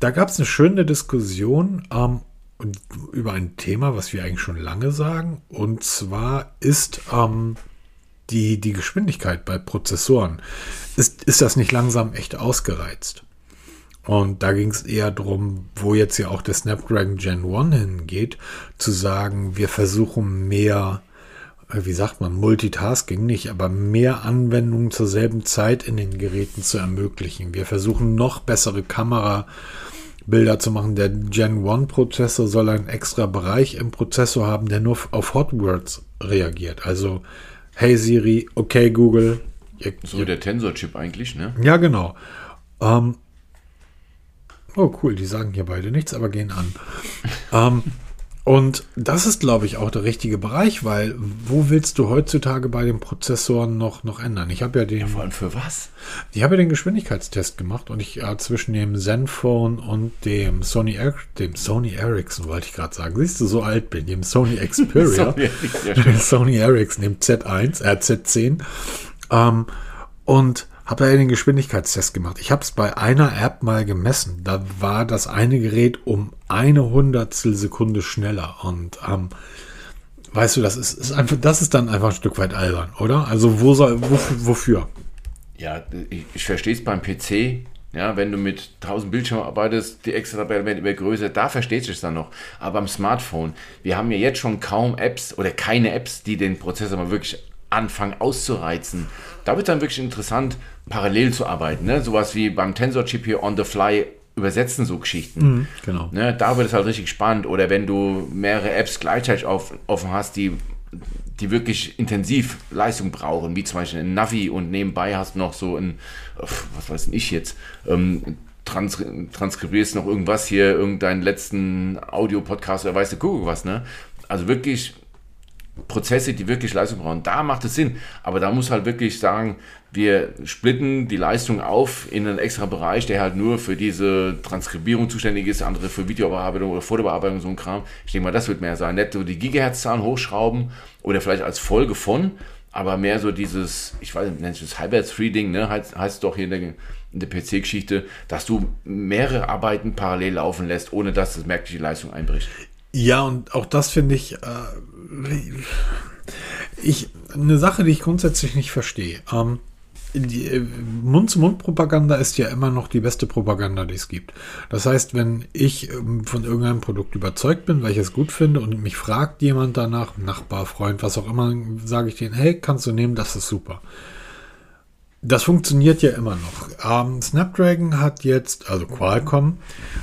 Da gab es eine schöne Diskussion ähm, über ein Thema, was wir eigentlich schon lange sagen. Und zwar ist ähm, die, die Geschwindigkeit bei Prozessoren. Ist, ist das nicht langsam echt ausgereizt? Und da ging es eher darum, wo jetzt ja auch der Snapdragon Gen 1 hingeht, zu sagen, wir versuchen mehr, äh, wie sagt man, Multitasking nicht, aber mehr Anwendungen zur selben Zeit in den Geräten zu ermöglichen. Wir versuchen noch bessere Kamera Bilder zu machen. Der Gen 1 Prozessor soll einen extra Bereich im Prozessor haben, der nur auf Hot Words reagiert. Also, hey Siri, okay Google. Ihr, so ihr, der Tensor-Chip eigentlich, ne? Ja, genau. Ähm, oh, cool, die sagen hier beide nichts, aber gehen an. ähm, und das ist, glaube ich, auch der richtige Bereich, weil wo willst du heutzutage bei den Prozessoren noch, noch ändern? Ich habe ja den. Ja, vor allem für was? Ich habe ja den Geschwindigkeitstest gemacht und ich äh, zwischen dem Zenfone und dem Sony er dem Sony Ericsson wollte ich gerade sagen. Siehst du, so alt bin, dem Sony Xperia, Sony, ja, Sony Ericsson, dem Z1, äh, Z10. Ähm, und habe da den Geschwindigkeitstest gemacht. Ich habe es bei einer App mal gemessen. Da war das eine Gerät um eine Hundertstel Sekunde schneller. Und ähm, weißt du, das ist, ist, einfach, das ist dann einfach ein Stück weit albern, oder? Also wo soll, wofür? wofür? Ja, ich, ich verstehe es beim PC. Ja, wenn du mit 1000 Bildschirmen arbeitest, die extra werden immer größer, da versteht sich dann noch. Aber beim Smartphone, wir haben ja jetzt schon kaum Apps oder keine Apps, die den Prozessor mal wirklich anfangen auszureizen. Da wird dann wirklich interessant, parallel zu arbeiten. Ne? Sowas wie beim Tensor-Chip hier on the fly übersetzen, so Geschichten. Mhm, genau. Ne? Da wird es halt richtig spannend. Oder wenn du mehrere Apps gleichzeitig auf, offen hast, die, die wirklich intensiv Leistung brauchen, wie zum Beispiel ein Navi und nebenbei hast du noch so ein, was weiß ich jetzt, ähm, trans transkribierst noch irgendwas hier, irgendeinen letzten Audio-Podcast oder weißt du, guck was, ne? Also wirklich Prozesse, die wirklich Leistung brauchen. Da macht es Sinn. Aber da muss halt wirklich sagen, wir splitten die Leistung auf in einen extra Bereich, der halt nur für diese Transkribierung zuständig ist, andere für Videobearbeitung oder Fotobearbeitung, so ein Kram. Ich denke mal, das wird mehr sein. Nicht so die Gigahertz-Zahlen hochschrauben oder vielleicht als Folge von, aber mehr so dieses, ich weiß nicht, nennt das Halbhertz-Free-Ding, ne? heißt, heißt doch hier in der, der PC-Geschichte, dass du mehrere Arbeiten parallel laufen lässt, ohne dass das merkliche Leistung einbricht. Ja, und auch das finde ich, äh, ich, eine Sache, die ich grundsätzlich nicht verstehe. Ähm, äh, Mund-zu-Mund-Propaganda ist ja immer noch die beste Propaganda, die es gibt. Das heißt, wenn ich ähm, von irgendeinem Produkt überzeugt bin, weil ich es gut finde und mich fragt jemand danach, Nachbar, Freund, was auch immer, sage ich denen, hey, kannst du nehmen, das ist super. Das funktioniert ja immer noch. Ähm, Snapdragon hat jetzt, also Qualcomm,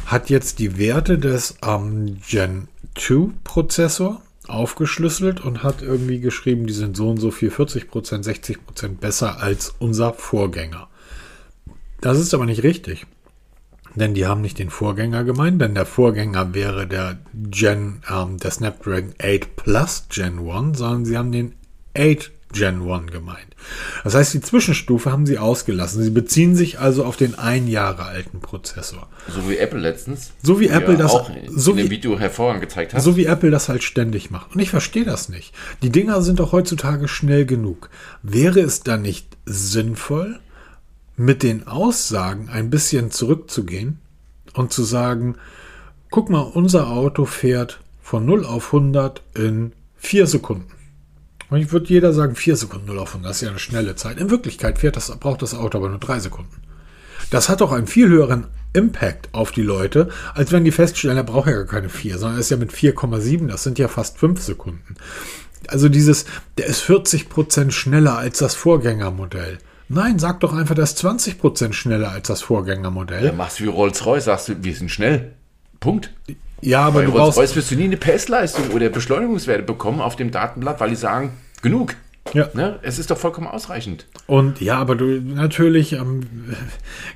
hat jetzt die Werte des ähm, Gen 2 Prozessor aufgeschlüsselt und hat irgendwie geschrieben, die sind so und so viel 40 Prozent, 60 Prozent besser als unser Vorgänger. Das ist aber nicht richtig. Denn die haben nicht den Vorgänger gemeint, denn der Vorgänger wäre der Gen, ähm, der Snapdragon 8 Plus Gen 1, sondern sie haben den 8 Gen 1 gemeint. Das heißt, die Zwischenstufe haben sie ausgelassen. Sie beziehen sich also auf den ein Jahre alten Prozessor. So wie Apple letztens. So wie Apple das auch in so dem Video hervorragend gezeigt hat. So wie Apple das halt ständig macht. Und ich verstehe das nicht. Die Dinger sind doch heutzutage schnell genug. Wäre es dann nicht sinnvoll, mit den Aussagen ein bisschen zurückzugehen und zu sagen, guck mal, unser Auto fährt von 0 auf 100 in 4 Sekunden. Und ich würde jeder sagen, vier Sekunden 0 auf 100, das ist ja eine schnelle Zeit. In Wirklichkeit fährt das, braucht das Auto aber nur drei Sekunden. Das hat doch einen viel höheren Impact auf die Leute, als wenn die feststellen, er braucht ja gar keine 4, sondern er ist ja mit 4,7, das sind ja fast 5 Sekunden. Also dieses, der ist 40% schneller als das Vorgängermodell. Nein, sag doch einfach, der ist 20% schneller als das Vorgängermodell. Ja, machst wie Rolls-Royce, sagst du, wir sind schnell. Punkt. Ja, aber Bei du brauchst. Rolls wirst du nie eine PS-Leistung oder Beschleunigungswerte bekommen auf dem Datenblatt, weil die sagen, genug. Ja. Ne? Es ist doch vollkommen ausreichend. Und ja, aber du natürlich, ähm,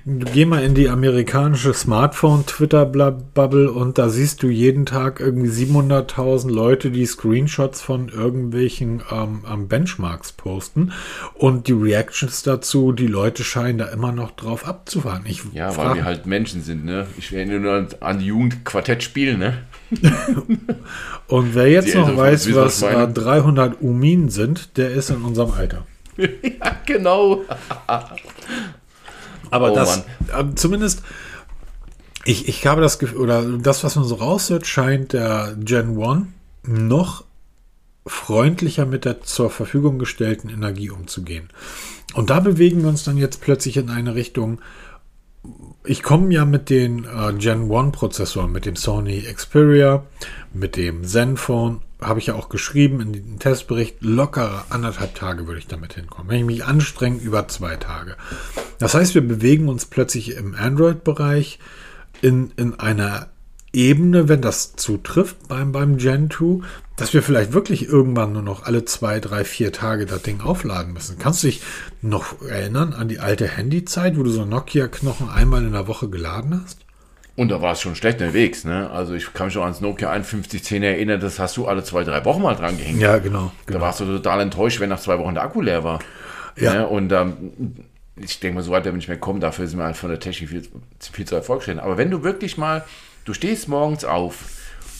du geh mal in die amerikanische Smartphone-Twitter-Bubble und da siehst du jeden Tag irgendwie 700.000 Leute, die Screenshots von irgendwelchen ähm, Benchmarks posten und die Reactions dazu, die Leute scheinen da immer noch drauf abzufahren. Ich ja, weil wir halt Menschen sind, ne? Ich erinnere nur an die Jugend Quartett spielen, ne? und wer jetzt noch weiß, was äh, 300 Umin sind, der ist in unserem Alter. ja, genau. Aber oh, das, äh, zumindest, ich, ich habe das Gefühl, oder das, was man so raushört, scheint der Gen 1 noch freundlicher mit der zur Verfügung gestellten Energie umzugehen. Und da bewegen wir uns dann jetzt plötzlich in eine Richtung, ich komme ja mit den äh, Gen 1 Prozessoren, mit dem Sony Xperia, mit dem Zenfone, habe ich ja auch geschrieben in den Testbericht, lockere anderthalb Tage würde ich damit hinkommen. Wenn ich mich anstrenge, über zwei Tage. Das heißt, wir bewegen uns plötzlich im Android-Bereich in, in einer Ebene, wenn das zutrifft beim, beim Gen 2, dass wir vielleicht wirklich irgendwann nur noch alle zwei, drei, vier Tage das Ding aufladen müssen. Kannst du dich noch erinnern an die alte Handyzeit, wo du so Nokia-Knochen einmal in der Woche geladen hast? Und da war es schon schlecht unterwegs, ne? Also ich kann mich schon ans Nokia 5110 erinnern, das hast du alle zwei, drei Wochen mal dran gehängt. Ja, genau. genau. Da warst du total enttäuscht, wenn nach zwei Wochen der Akku leer war. Ja. Ne? Und ähm, ich denke mal, so weit wir nicht mehr kommen, dafür sind wir halt von der Technik viel, viel zu erfolgreich. Aber wenn du wirklich mal Du stehst morgens auf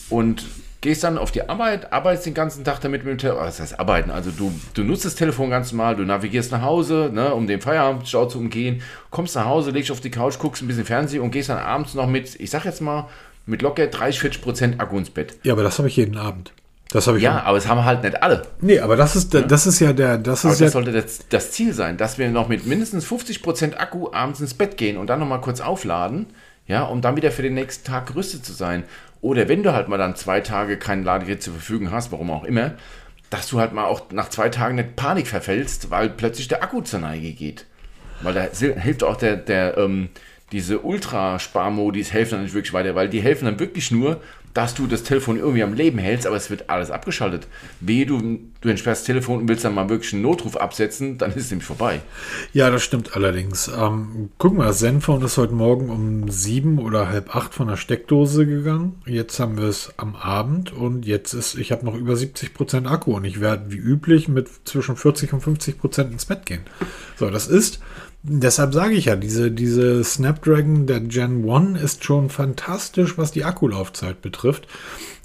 und gehst dann auf die Arbeit, arbeitest den ganzen Tag damit mit dem Telefon. Was heißt arbeiten? Also du, du nutzt das Telefon ganz normal, du navigierst nach Hause, ne, um den Feierabendstau zu umgehen, kommst nach Hause, legst auf die Couch, guckst ein bisschen Fernsehen und gehst dann abends noch mit, ich sag jetzt mal, mit locker 30, 40 Prozent Akku ins Bett. Ja, aber das habe ich jeden Abend. Das habe ich ja, aber es haben halt nicht alle. Nee, aber das ist, ja? das ist ja der. Das, aber ist das ja sollte das, das, Ziel sein, dass wir noch mit mindestens 50 Prozent Akku abends ins Bett gehen und dann nochmal kurz aufladen ja, um dann wieder für den nächsten Tag gerüstet zu sein. Oder wenn du halt mal dann zwei Tage kein Ladegerät zur Verfügung hast, warum auch immer, dass du halt mal auch nach zwei Tagen nicht Panik verfällst, weil plötzlich der Akku zur Neige geht. Weil da hilft auch der, der ähm, diese Ultrasparmodis helfen dann nicht wirklich weiter, weil die helfen dann wirklich nur, dass du das Telefon irgendwie am Leben hältst, aber es wird alles abgeschaltet. Wehe, du, du entsperrst das Telefon und willst dann mal wirklich einen Notruf absetzen, dann ist es nämlich vorbei. Ja, das stimmt allerdings. Ähm, guck mal, das Zenfone ist heute Morgen um sieben oder halb acht von der Steckdose gegangen. Jetzt haben wir es am Abend und jetzt ist, ich habe noch über 70 Prozent Akku und ich werde wie üblich mit zwischen 40 und 50 Prozent ins Bett gehen. So, das ist Deshalb sage ich ja, diese, diese Snapdragon der Gen 1 ist schon fantastisch, was die Akkulaufzeit betrifft.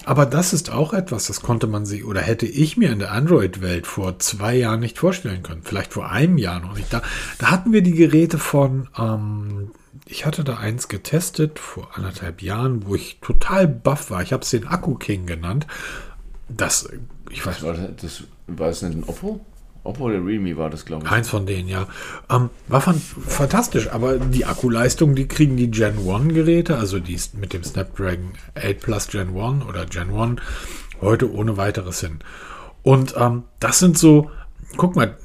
Aber das ist auch etwas, das konnte man sich oder hätte ich mir in der Android-Welt vor zwei Jahren nicht vorstellen können. Vielleicht vor einem Jahr noch nicht. Da, da hatten wir die Geräte von, ähm, ich hatte da eins getestet vor anderthalb Jahren, wo ich total baff war. Ich habe es den Akku King genannt. Das, ich weiß. War das, das, war das nicht ein Oppo? Oppo oder Realme war das, glaube ich. Eins von denen, ja. Ähm, war fan fantastisch, aber die Akkuleistung, die kriegen die Gen 1 Geräte, also die mit dem Snapdragon 8 Plus Gen 1 oder Gen 1, heute ohne weiteres hin. Und ähm, das sind so, guck mal,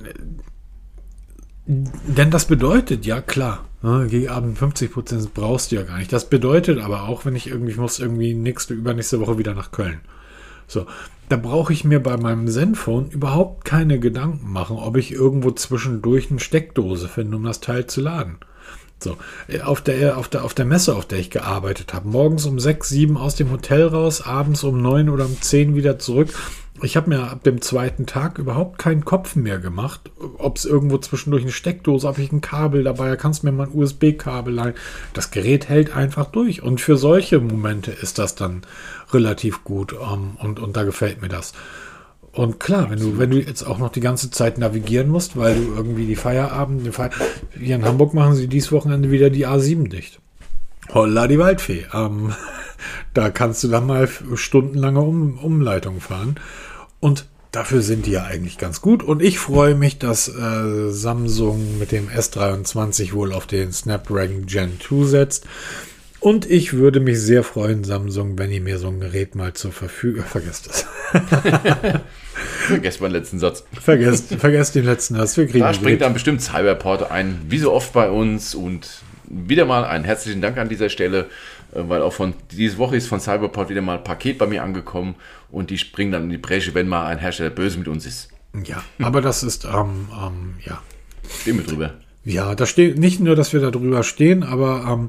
denn das bedeutet, ja klar, ne, gegen Abend 50 Prozent brauchst du ja gar nicht. Das bedeutet aber auch, wenn ich irgendwie, ich muss irgendwie nächste, übernächste Woche wieder nach Köln. So, da brauche ich mir bei meinem Zenfone überhaupt keine Gedanken machen, ob ich irgendwo zwischendurch eine Steckdose finde, um das Teil zu laden. So, auf der, auf der, auf der Messe, auf der ich gearbeitet habe, morgens um 6, 7 aus dem Hotel raus, abends um 9 oder um 10 wieder zurück ich habe mir ab dem zweiten Tag überhaupt keinen Kopf mehr gemacht, ob es irgendwo zwischendurch eine Steckdose, ob ich ein Kabel dabei, kannst mir mal ein USB-Kabel leihen. Das Gerät hält einfach durch. Und für solche Momente ist das dann relativ gut. Um, ähm, und, und da gefällt mir das. Und klar, wenn du, wenn du jetzt auch noch die ganze Zeit navigieren musst, weil du irgendwie die Feierabend, die Feier hier in Hamburg machen sie dieses Wochenende wieder die A7 dicht. Holla die Waldfee. Ähm, da kannst du dann mal stundenlange um, Umleitung fahren. Und dafür sind die ja eigentlich ganz gut. Und ich freue mich, dass äh, Samsung mit dem S23 wohl auf den Snapdragon Gen 2 setzt. Und ich würde mich sehr freuen, Samsung, wenn ihr mir so ein Gerät mal zur Verfügung. Vergesst es. vergesst meinen letzten Satz. Vergesst, vergesst den letzten Satz. Wir kriegen da springt dann bestimmt Cyberport ein, wie so oft bei uns. Und wieder mal einen herzlichen Dank an dieser Stelle. Äh, weil auch von diese Woche ist von Cyberport wieder mal ein Paket bei mir angekommen und die springen dann in die Bresche, wenn mal ein Hersteller böse mit uns ist. Ja, aber das ist, ähm, ähm, ja. Stehen wir drüber. Ja, da steht nicht nur, dass wir da drüber stehen, aber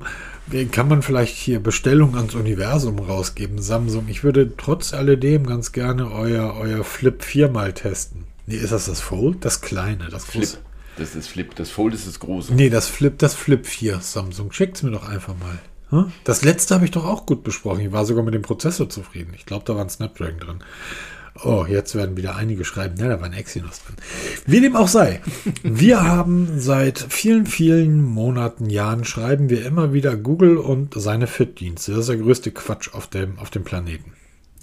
ähm, kann man vielleicht hier Bestellungen ans Universum rausgeben, Samsung. Ich würde trotz alledem ganz gerne euer, euer Flip 4 mal testen. Nee, ist das das Fold? Das kleine, das Flip. große. Das ist Flip. Das Fold ist das große. Nee, das Flip, das Flip 4 Samsung. Schickt's mir doch einfach mal. Hm? Das letzte habe ich doch auch gut besprochen. Ich war sogar mit dem Prozessor zufrieden. Ich glaube, da war ein Snapdragon drin. Oh, jetzt werden wieder einige schreiben, ja, da war ein Exynos drin. Wie dem auch sei. Wir haben seit vielen, vielen Monaten, Jahren schreiben wir immer wieder Google und seine Fit-Dienste. Das ist der größte Quatsch auf dem, auf dem Planeten.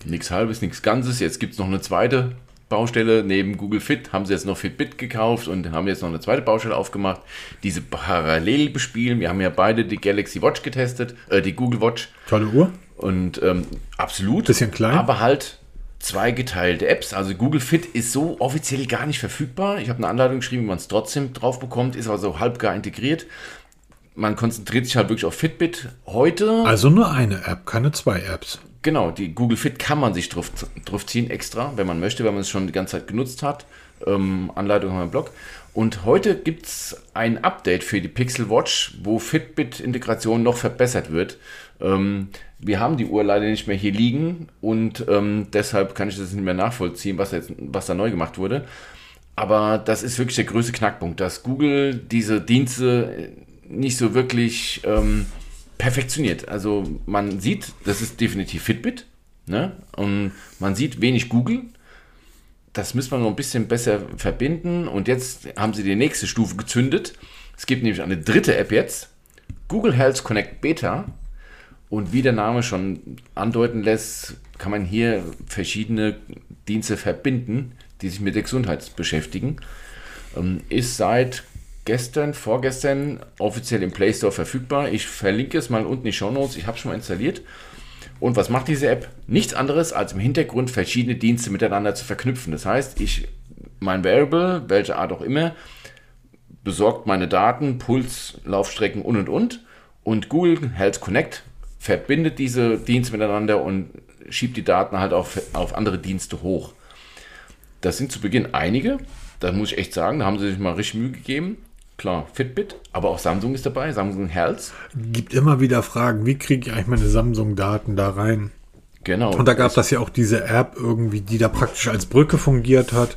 Nichts halbes, nichts Ganzes. Jetzt gibt es noch eine zweite Baustelle. Neben Google Fit haben sie jetzt noch Fitbit gekauft und haben jetzt noch eine zweite Baustelle aufgemacht, diese parallel bespielen. Wir haben ja beide die Galaxy Watch getestet, äh, die Google Watch. Tolle Uhr. Und ähm, absolut. Bisschen klein. Aber halt zwei geteilte Apps. Also Google Fit ist so offiziell gar nicht verfügbar. Ich habe eine Anleitung geschrieben, wie man es trotzdem drauf bekommt, ist also halbgar integriert. Man konzentriert sich halt wirklich auf Fitbit heute. Also nur eine App, keine zwei Apps. Genau, die Google Fit kann man sich drauf, drauf ziehen extra, wenn man möchte, wenn man es schon die ganze Zeit genutzt hat. Ähm, Anleitung haben wir im Blog. Und heute gibt es ein Update für die Pixel Watch, wo Fitbit-Integration noch verbessert wird. Ähm, wir haben die Uhr leider nicht mehr hier liegen und ähm, deshalb kann ich das nicht mehr nachvollziehen, was, jetzt, was da neu gemacht wurde. Aber das ist wirklich der größte Knackpunkt, dass Google diese Dienste nicht so wirklich ähm, perfektioniert. Also man sieht, das ist definitiv Fitbit. Ne? Und man sieht wenig Google. Das müssen wir noch ein bisschen besser verbinden. Und jetzt haben sie die nächste Stufe gezündet. Es gibt nämlich eine dritte App jetzt. Google Health Connect Beta. Und wie der Name schon andeuten lässt, kann man hier verschiedene Dienste verbinden, die sich mit der Gesundheit beschäftigen. Ähm, ist seit gestern, vorgestern offiziell im Play Store verfügbar. Ich verlinke es mal unten in die Show Notes. Ich habe es schon mal installiert. Und was macht diese App? Nichts anderes, als im Hintergrund verschiedene Dienste miteinander zu verknüpfen. Das heißt, ich, mein Variable, welche Art auch immer, besorgt meine Daten, Puls, Laufstrecken und und und. Und Google Health Connect verbindet diese Dienste miteinander und schiebt die Daten halt auf, auf andere Dienste hoch. Das sind zu Beginn einige, da muss ich echt sagen, da haben sie sich mal richtig Mühe gegeben. Klar, Fitbit, aber auch Samsung ist dabei, Samsung Health. Gibt immer wieder Fragen, wie kriege ich eigentlich meine Samsung-Daten da rein? Genau. Und da gab das ja auch diese App irgendwie, die da praktisch als Brücke fungiert hat,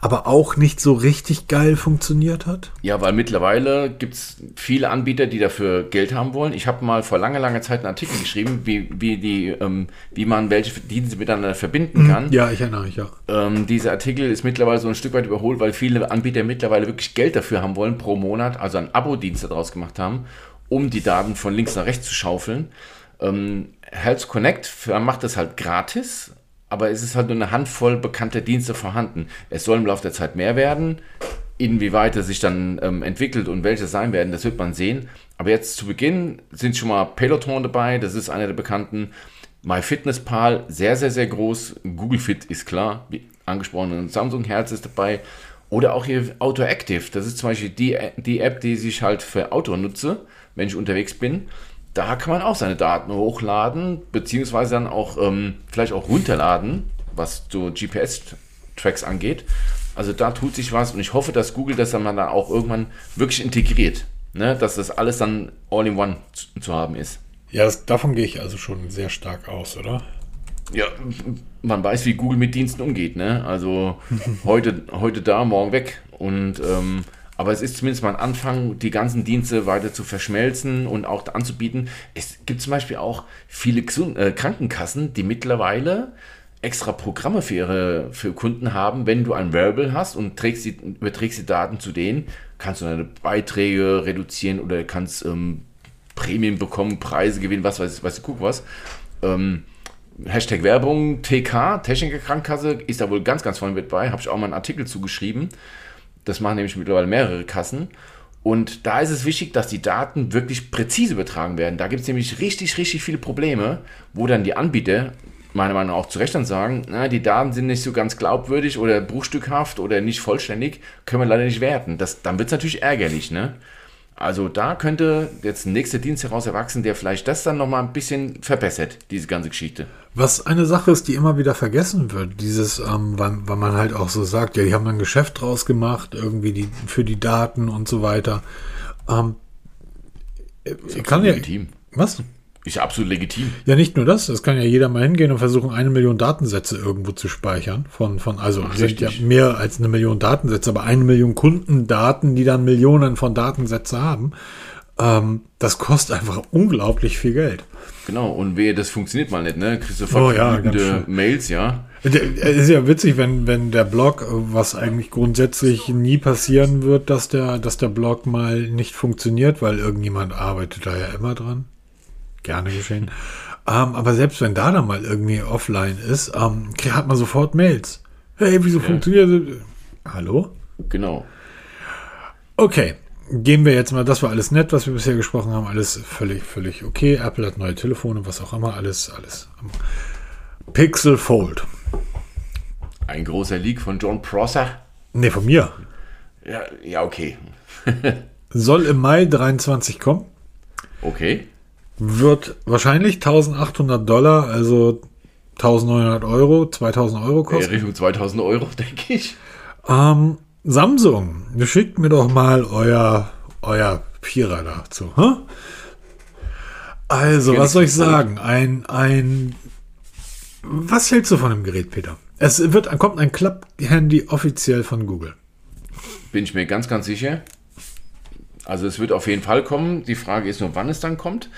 aber auch nicht so richtig geil funktioniert hat. Ja, weil mittlerweile gibt es viele Anbieter, die dafür Geld haben wollen. Ich habe mal vor langer, langer Zeit einen Artikel geschrieben, wie, wie, die, ähm, wie man welche Dienste miteinander verbinden kann. Ja, ich erinnere mich auch. Ähm, dieser Artikel ist mittlerweile so ein Stück weit überholt, weil viele Anbieter mittlerweile wirklich Geld dafür haben wollen pro Monat, also einen Abo-Dienst daraus gemacht haben, um die Daten von links nach rechts zu schaufeln. Ähm, Health Connect macht das halt gratis, aber es ist halt nur eine Handvoll bekannter Dienste vorhanden. Es soll im Laufe der Zeit mehr werden. Inwieweit es sich dann ähm, entwickelt und welche sein werden, das wird man sehen. Aber jetzt zu Beginn sind schon mal Peloton dabei, das ist einer der bekannten. MyFitnessPal, sehr, sehr, sehr groß. Google Fit ist klar, wie angesprochen. Samsung Herz ist dabei. Oder auch hier Auto Active, das ist zum Beispiel die, die App, die ich halt für Auto nutze, wenn ich unterwegs bin da kann man auch seine Daten hochladen, beziehungsweise dann auch ähm, vielleicht auch runterladen, was so GPS-Tracks angeht. Also da tut sich was und ich hoffe, dass Google das dann mal auch irgendwann wirklich integriert, ne? dass das alles dann all in one zu, zu haben ist. Ja, das, davon gehe ich also schon sehr stark aus, oder? Ja, man weiß, wie Google mit Diensten umgeht. Ne? Also heute, heute da, morgen weg. Und ähm, aber es ist zumindest mal ein Anfang, die ganzen Dienste weiter zu verschmelzen und auch anzubieten. Es gibt zum Beispiel auch viele äh, Krankenkassen, die mittlerweile extra Programme für ihre für Kunden haben. Wenn du ein Wearable hast und trägst die, überträgst die Daten zu denen, kannst du deine Beiträge reduzieren oder kannst ähm, Prämien bekommen, Preise gewinnen, was weiß ich, ich, guck was. Ähm, Hashtag Werbung, TK, Techniker Krankenkasse, ist da wohl ganz, ganz vorne mit bei. Habe ich auch mal einen Artikel zugeschrieben. Das machen nämlich mittlerweile mehrere Kassen. Und da ist es wichtig, dass die Daten wirklich präzise übertragen werden. Da gibt es nämlich richtig, richtig viele Probleme, wo dann die Anbieter meiner Meinung nach auch zu Recht dann sagen, na, die Daten sind nicht so ganz glaubwürdig oder bruchstückhaft oder nicht vollständig, können wir leider nicht werten. Das, dann wird es natürlich ärgerlich. Ne? Also da könnte jetzt ein nächster Dienst heraus erwachsen, der vielleicht das dann nochmal ein bisschen verbessert, diese ganze Geschichte. Was eine Sache ist, die immer wieder vergessen wird, dieses, ähm, weil, weil man halt auch so sagt, ja, die haben ein Geschäft draus gemacht, irgendwie die, für die Daten und so weiter. Ähm, ist kann ja, legitim. Was? Ist ja absolut legitim. Ja, nicht nur das, es kann ja jeder mal hingehen und versuchen, eine Million Datensätze irgendwo zu speichern. Von, von also Ach, sind ja mehr als eine Million Datensätze, aber eine Million Kundendaten, die dann Millionen von Datensätze haben. Ähm, das kostet einfach unglaublich viel Geld. Genau, und wehe, das funktioniert mal nicht, ne? Kriegst du oh, ja, Mails, ja. Es ist ja witzig, wenn, wenn der Blog, was eigentlich grundsätzlich nie passieren wird, dass der, dass der Blog mal nicht funktioniert, weil irgendjemand arbeitet da ja immer dran gerne geschehen. Ähm, aber selbst wenn da dann mal irgendwie offline ist, ähm, hat man sofort Mails. Hey, wieso ja. funktioniert das? Hallo? Genau. Okay, gehen wir jetzt mal, das war alles nett, was wir bisher gesprochen haben, alles völlig, völlig okay. Apple hat neue Telefone, was auch immer, alles, alles. Pixel Fold. Ein großer Leak von John Prosser. Ne, von mir. Ja, ja okay. Soll im Mai 23 kommen. Okay wird wahrscheinlich 1800 Dollar, also 1900 Euro, 2000 Euro kosten. Ja, Richtung 2000 Euro, denke ich. Ähm, Samsung, schickt mir doch mal euer, euer Vierer dazu. Huh? Also, was soll ich sagen? Ein, ein, was hältst du von dem Gerät, Peter? Es wird, kommt ein Klapp-Handy offiziell von Google. Bin ich mir ganz, ganz sicher. Also es wird auf jeden Fall kommen. Die Frage ist nur, wann es dann kommt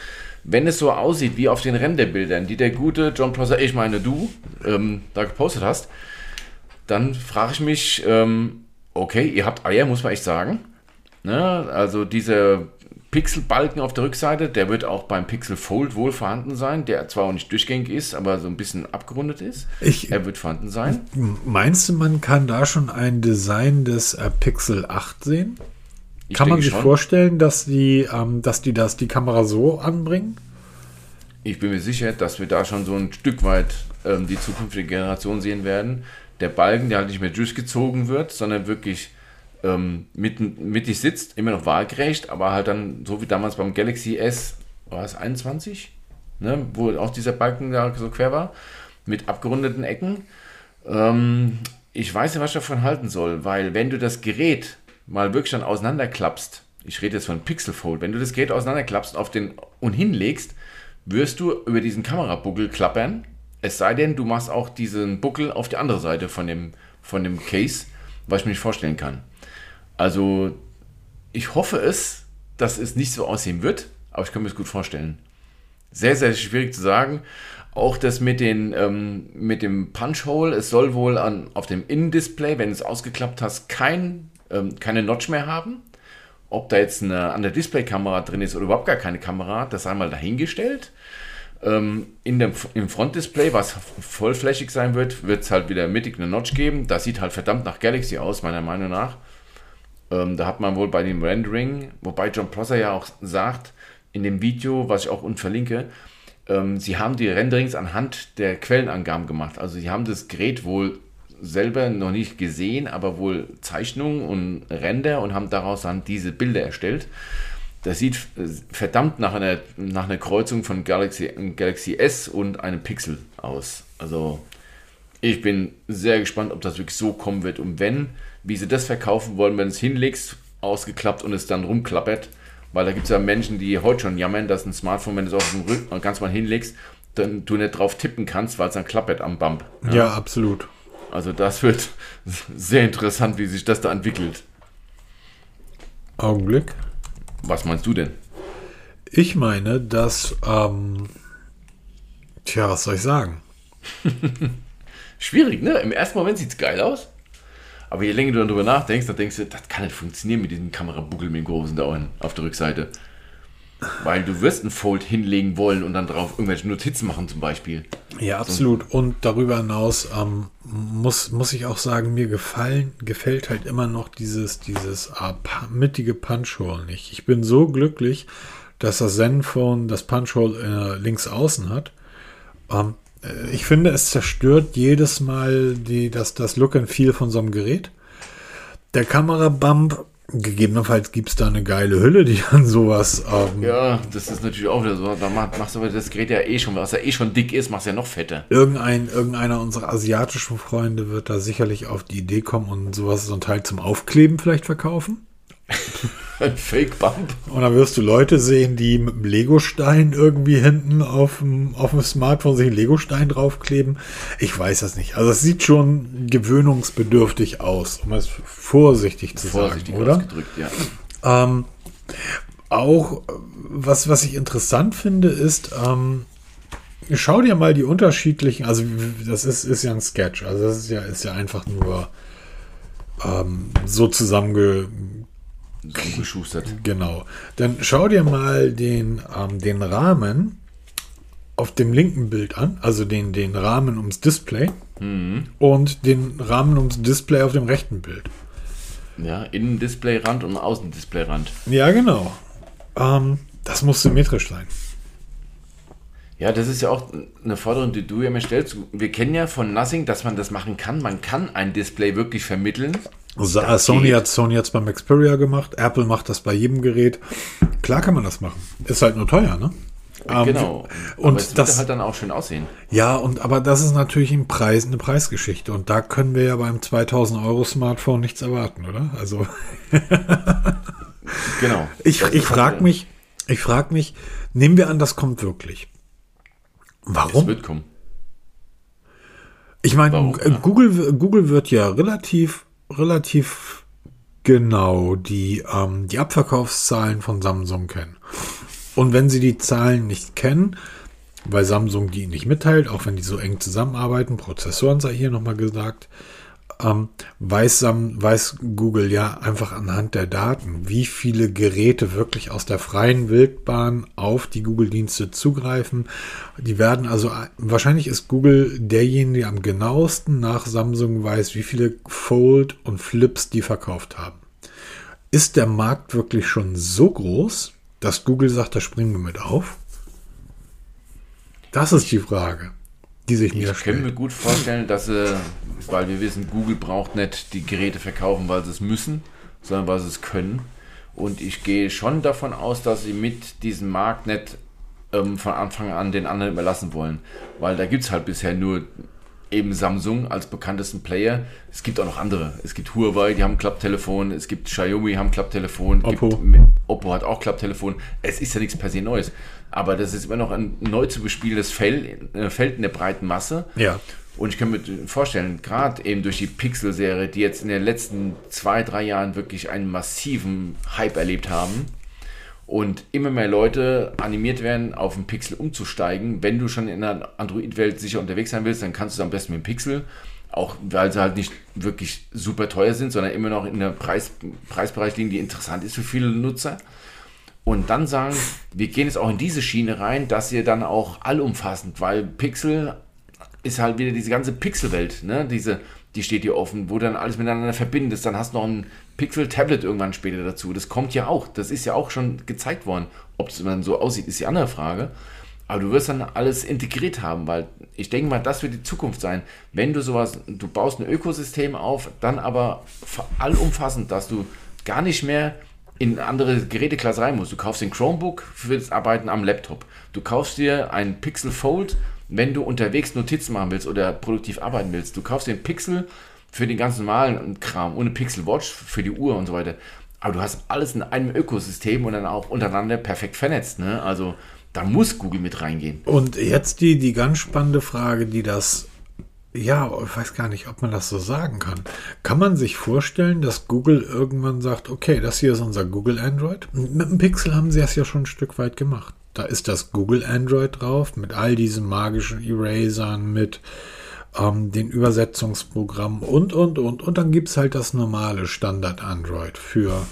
wenn es so aussieht wie auf den Renderbildern, die der gute John Prosser, ich meine du, ähm, da gepostet hast, dann frage ich mich, ähm, okay, ihr habt Eier, muss man echt sagen. Ne? Also dieser Pixelbalken auf der Rückseite, der wird auch beim Pixel Fold wohl vorhanden sein, der zwar auch nicht durchgängig ist, aber so ein bisschen abgerundet ist. Ich, er wird vorhanden sein. Meinst du, man kann da schon ein Design des äh, Pixel 8 sehen? Ich Kann man sich schon. vorstellen, dass die, ähm, dass die das die Kamera so anbringen? Ich bin mir sicher, dass wir da schon so ein Stück weit ähm, die zukünftige Generation sehen werden. Der Balken, der halt nicht mehr durchgezogen wird, sondern wirklich ähm, mitten, mittig sitzt, immer noch waagerecht, aber halt dann so wie damals beim Galaxy S, war es 21, ne, wo auch dieser Balken da so quer war, mit abgerundeten Ecken. Ähm, ich weiß nicht, was ich davon halten soll, weil wenn du das Gerät mal wirklich dann auseinanderklappst, ich rede jetzt von Pixel Fold, wenn du das Gerät auseinanderklappst auf den, und hinlegst, wirst du über diesen Kamerabuckel klappern. Es sei denn, du machst auch diesen Buckel auf die andere Seite von dem, von dem Case, was ich mir nicht vorstellen kann. Also, ich hoffe es, dass es nicht so aussehen wird, aber ich kann mir es gut vorstellen. Sehr, sehr schwierig zu sagen. Auch das mit, den, ähm, mit dem Punch-Hole, es soll wohl an, auf dem Innendisplay, wenn du es ausgeklappt hast, kein ähm, keine Notch mehr haben. Ob da jetzt eine andere Displaykamera drin ist oder überhaupt gar keine Kamera, das einmal dahingestellt. Ähm, in dem, Im Frontdisplay, was vollflächig sein wird, wird es halt wieder mittig eine Notch geben. Das sieht halt verdammt nach Galaxy aus, meiner Meinung nach. Ähm, da hat man wohl bei dem Rendering, wobei John Prosser ja auch sagt, in dem Video, was ich auch unten verlinke, ähm, sie haben die Renderings anhand der Quellenangaben gemacht. Also sie haben das Gerät wohl selber noch nicht gesehen, aber wohl Zeichnungen und Ränder und haben daraus dann diese Bilder erstellt. Das sieht äh, verdammt nach einer, nach einer Kreuzung von Galaxy, Galaxy S und einem Pixel aus. Also ich bin sehr gespannt, ob das wirklich so kommen wird. Und wenn, wie sie das verkaufen wollen, wenn es hinlegst, ausgeklappt und es dann rumklappert. Weil da gibt es ja Menschen, die heute schon jammern, dass ein Smartphone, wenn du es auf dem Rücken ganz mal hinlegst, dann du nicht drauf tippen kannst, weil es dann klappert am Bump. Ja, ja absolut. Also das wird sehr interessant, wie sich das da entwickelt. Augenblick. Was meinst du denn? Ich meine, dass, ähm, tja, was soll ich sagen? Schwierig, ne? Im ersten Moment sieht es geil aus. Aber je länger du dann drüber nachdenkst, dann denkst du, das kann nicht funktionieren mit diesem Kamerabuckel mit dem großen da auf der Rückseite. Weil du wirst ein Fold hinlegen wollen und dann drauf irgendwelche Notizen machen zum Beispiel. Ja, absolut. Und darüber hinaus ähm, muss, muss ich auch sagen, mir gefallen, gefällt halt immer noch dieses, dieses äh, mittige Punchhole nicht. Ich bin so glücklich, dass das Zenfone das Punchhole äh, links außen hat. Ähm, äh, ich finde, es zerstört jedes Mal die, das, das Look and Feel von so einem Gerät. Der Kamerabump Gegebenenfalls gibt es da eine geile Hülle, die dann sowas. Ähm, Ja, das ist natürlich auch wieder so. Da mach- machst du aber das Gerät ja eh schon, was ja eh schon dick ist, machst du ja noch fetter. Irgendein, irgendeiner unserer asiatischen Freunde wird da sicherlich auf die Idee kommen und sowas, so ein Teil zum Aufkleben vielleicht verkaufen. Ein Fake-Bump. Und dann wirst du Leute sehen, die mit einem Legostein irgendwie hinten auf dem, auf dem Smartphone sich einen Legostein draufkleben. Ich weiß das nicht. Also es sieht schon gewöhnungsbedürftig aus, um es vorsichtig zu Vorsichtig sagen, oder? ausgedrückt, ja. Ähm, auch was, was ich interessant finde, ist, ähm, schau dir mal die unterschiedlichen, also das ist, ist ja ein Sketch, also das ist ja, ist ja einfach nur ähm, so zusammenge, So geschustert. Genau. Dann schau dir mal den, ähm, den Rahmen auf dem linken Bild an, also den, den Rahmen ums Display und den Rahmen ums Display auf dem rechten Bild. Ja, Innendisplayrand und Außendisplayrand. Ja, genau. Ähm, das muss symmetrisch sein. Ja, das ist ja auch eine Forderung, die du ja mir stellst. Wir kennen ja von Nothing, dass man das machen kann. Man kann ein Display wirklich vermitteln. Das Sony geht. hat Sony hat's beim Xperia gemacht, Apple macht das bei jedem Gerät. Klar kann man das machen. Ist halt nur teuer, ne? Ähm, genau. Und es das, halt dann auch schön aussehen. Ja, und aber das ist natürlich ein Preis, eine Preisgeschichte. Und da können wir ja beim 2000 Euro Smartphone nichts erwarten, oder? Also Genau. ich, ich ist frage halt, mich, ich frage mich, nehmen wir an, das kommt wirklich. Es Warum? wird kommen. Ich meine, äh. Google, Google wird ja relativ, relativ genau die, ähm, die Abverkaufszahlen von Samsung kennen. Und wenn sie die Zahlen nicht kennen, weil Samsung die nicht mitteilt, auch wenn die so eng zusammenarbeiten, Prozessoren sei hier nochmal gesagt, ähm, weiß, Sam, weiß Google ja einfach anhand der Daten, wie viele Geräte wirklich aus der freien Wildbahn auf die Google-Dienste zugreifen. Die werden also, wahrscheinlich ist Google derjenige, der am genauesten nach Samsung weiß, wie viele Fold und Flips die verkauft haben. Ist der Markt wirklich schon so groß, dass Google sagt, da springen wir mit auf? Das ist die Frage, die sich mir Ich kann mir gut vorstellen, dass sie, weil wir wissen, Google braucht nicht die Geräte verkaufen, weil sie es müssen, sondern weil sie es können. Und ich gehe schon davon aus, dass sie mit diesem Markt nicht ähm, von Anfang an den anderen überlassen wollen. Weil da gibt es halt bisher nur eben Samsung als bekanntesten Player. Es gibt auch noch andere. Es gibt Huawei, die haben Klapptelefon. Es gibt Xiaomi, haben Klapptelefon. Oppo. Gibt, Oppo hat auch Klapptelefon. Es ist ja nichts per se Neues. Aber das ist immer noch ein neu zu bespielendes Feld, äh, Feld in der breiten Masse. Ja. Und ich kann mir vorstellen, gerade eben durch die Pixel-Serie, die jetzt in den letzten zwei, drei Jahren wirklich einen massiven Hype erlebt haben und immer mehr Leute animiert werden, auf den Pixel umzusteigen. Wenn du schon in der Android-Welt sicher unterwegs sein willst, dann kannst du es am besten mit dem Pixel. Auch weil sie halt nicht wirklich super teuer sind, sondern immer noch in der Preis, Preisbereich liegen, die interessant ist für viele Nutzer. Und dann sagen, wir gehen jetzt auch in diese Schiene rein, dass ihr dann auch allumfassend, weil Pixel ist halt wieder diese ganze Pixelwelt, ne? Diese, die steht hier offen, wo dann alles miteinander verbindest. Dann hast du noch ein Pixel-Tablet irgendwann später dazu. Das kommt ja auch. Das ist ja auch schon gezeigt worden. Ob es dann so aussieht, ist die andere Frage. Aber du wirst dann alles integriert haben, weil ich denke mal, das wird die Zukunft sein. Wenn du sowas, du baust ein Ökosystem auf, dann aber allumfassend, dass du gar nicht mehr in andere Geräteklasse rein musst. Du kaufst den Chromebook für das Arbeiten am Laptop. Du kaufst dir ein Pixel Fold, wenn du unterwegs Notizen machen willst oder produktiv arbeiten willst. Du kaufst den Pixel für den ganz normalen Kram, ohne Pixel Watch für die Uhr und so weiter. Aber du hast alles in einem Ökosystem und dann auch untereinander perfekt vernetzt. Ne? Also da muss Google mit reingehen. Und jetzt die, die ganz spannende Frage, die das, ja, ich weiß gar nicht, ob man das so sagen kann. Kann man sich vorstellen, dass Google irgendwann sagt, okay, das hier ist unser Google Android? Mit dem Pixel haben sie das ja schon ein Stück weit gemacht. Da ist das Google Android drauf, mit all diesen magischen Erasern, mit ähm, den Übersetzungsprogrammen und, und, und. Und dann gibt es halt das normale Standard Android für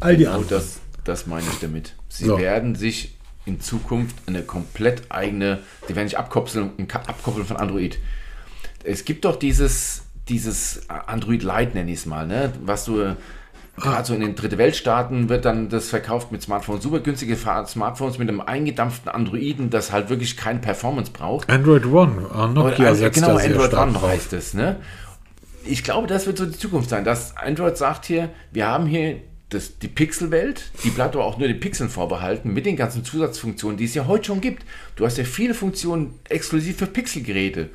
all die Genau anderen. das, das meine ich damit. Sie So. werden sich in Zukunft eine komplett eigene, die werden sich abkoppeln, abkoppeln von Android. Es gibt doch dieses, dieses Android Lite, nenne ich es mal, ne? was du Ah. gerade so in den Dritte Weltstaaten wird dann das verkauft mit Smartphones, super günstige Smartphones mit einem eingedampften Androiden, das halt wirklich keine Performance braucht. Android One, äh, Nokia Oder, setzt genau, Android One drauf. heißt es. Ne? Ich glaube, das wird so die Zukunft sein, dass Android sagt hier, wir haben hier das, die Pixelwelt, die bleibt aber auch nur den Pixeln vorbehalten, mit den ganzen Zusatzfunktionen, die es ja heute schon gibt. Du hast ja viele Funktionen exklusiv für Pixelgeräte,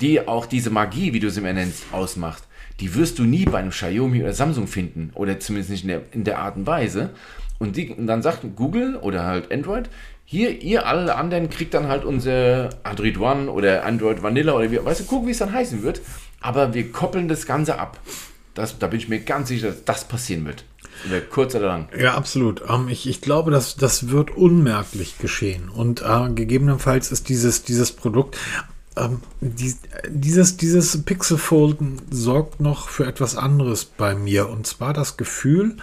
die auch diese Magie, wie du sie immer nennst, ausmacht. Die wirst du nie bei einem Xiaomi oder Samsung finden, oder zumindest nicht in der, in der Art und Weise. Und, die, und dann sagt Google oder halt Android, hier, ihr alle anderen kriegt dann halt unser Android One oder Android Vanilla oder wie, weißt du, guck, wie es dann heißen wird. Aber wir koppeln das Ganze ab. Das, da bin ich mir ganz sicher, dass das passieren wird. Über kurz oder lang. Ja, absolut. Ähm, ich, ich glaube, dass das wird unmerklich geschehen. Und äh, gegebenenfalls ist dieses, dieses Produkt, ähm, die, dieses, dieses Pixelfolden sorgt noch für etwas anderes bei mir. Und zwar das Gefühl,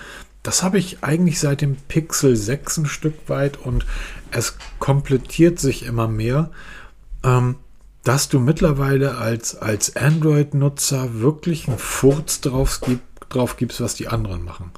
das habe ich eigentlich seit dem Pixel 6 ein Stück weit und es komplettiert sich immer mehr, ähm, dass du mittlerweile als, als Android-Nutzer wirklich einen Furz drauf, gibt, drauf gibst, was die anderen machen.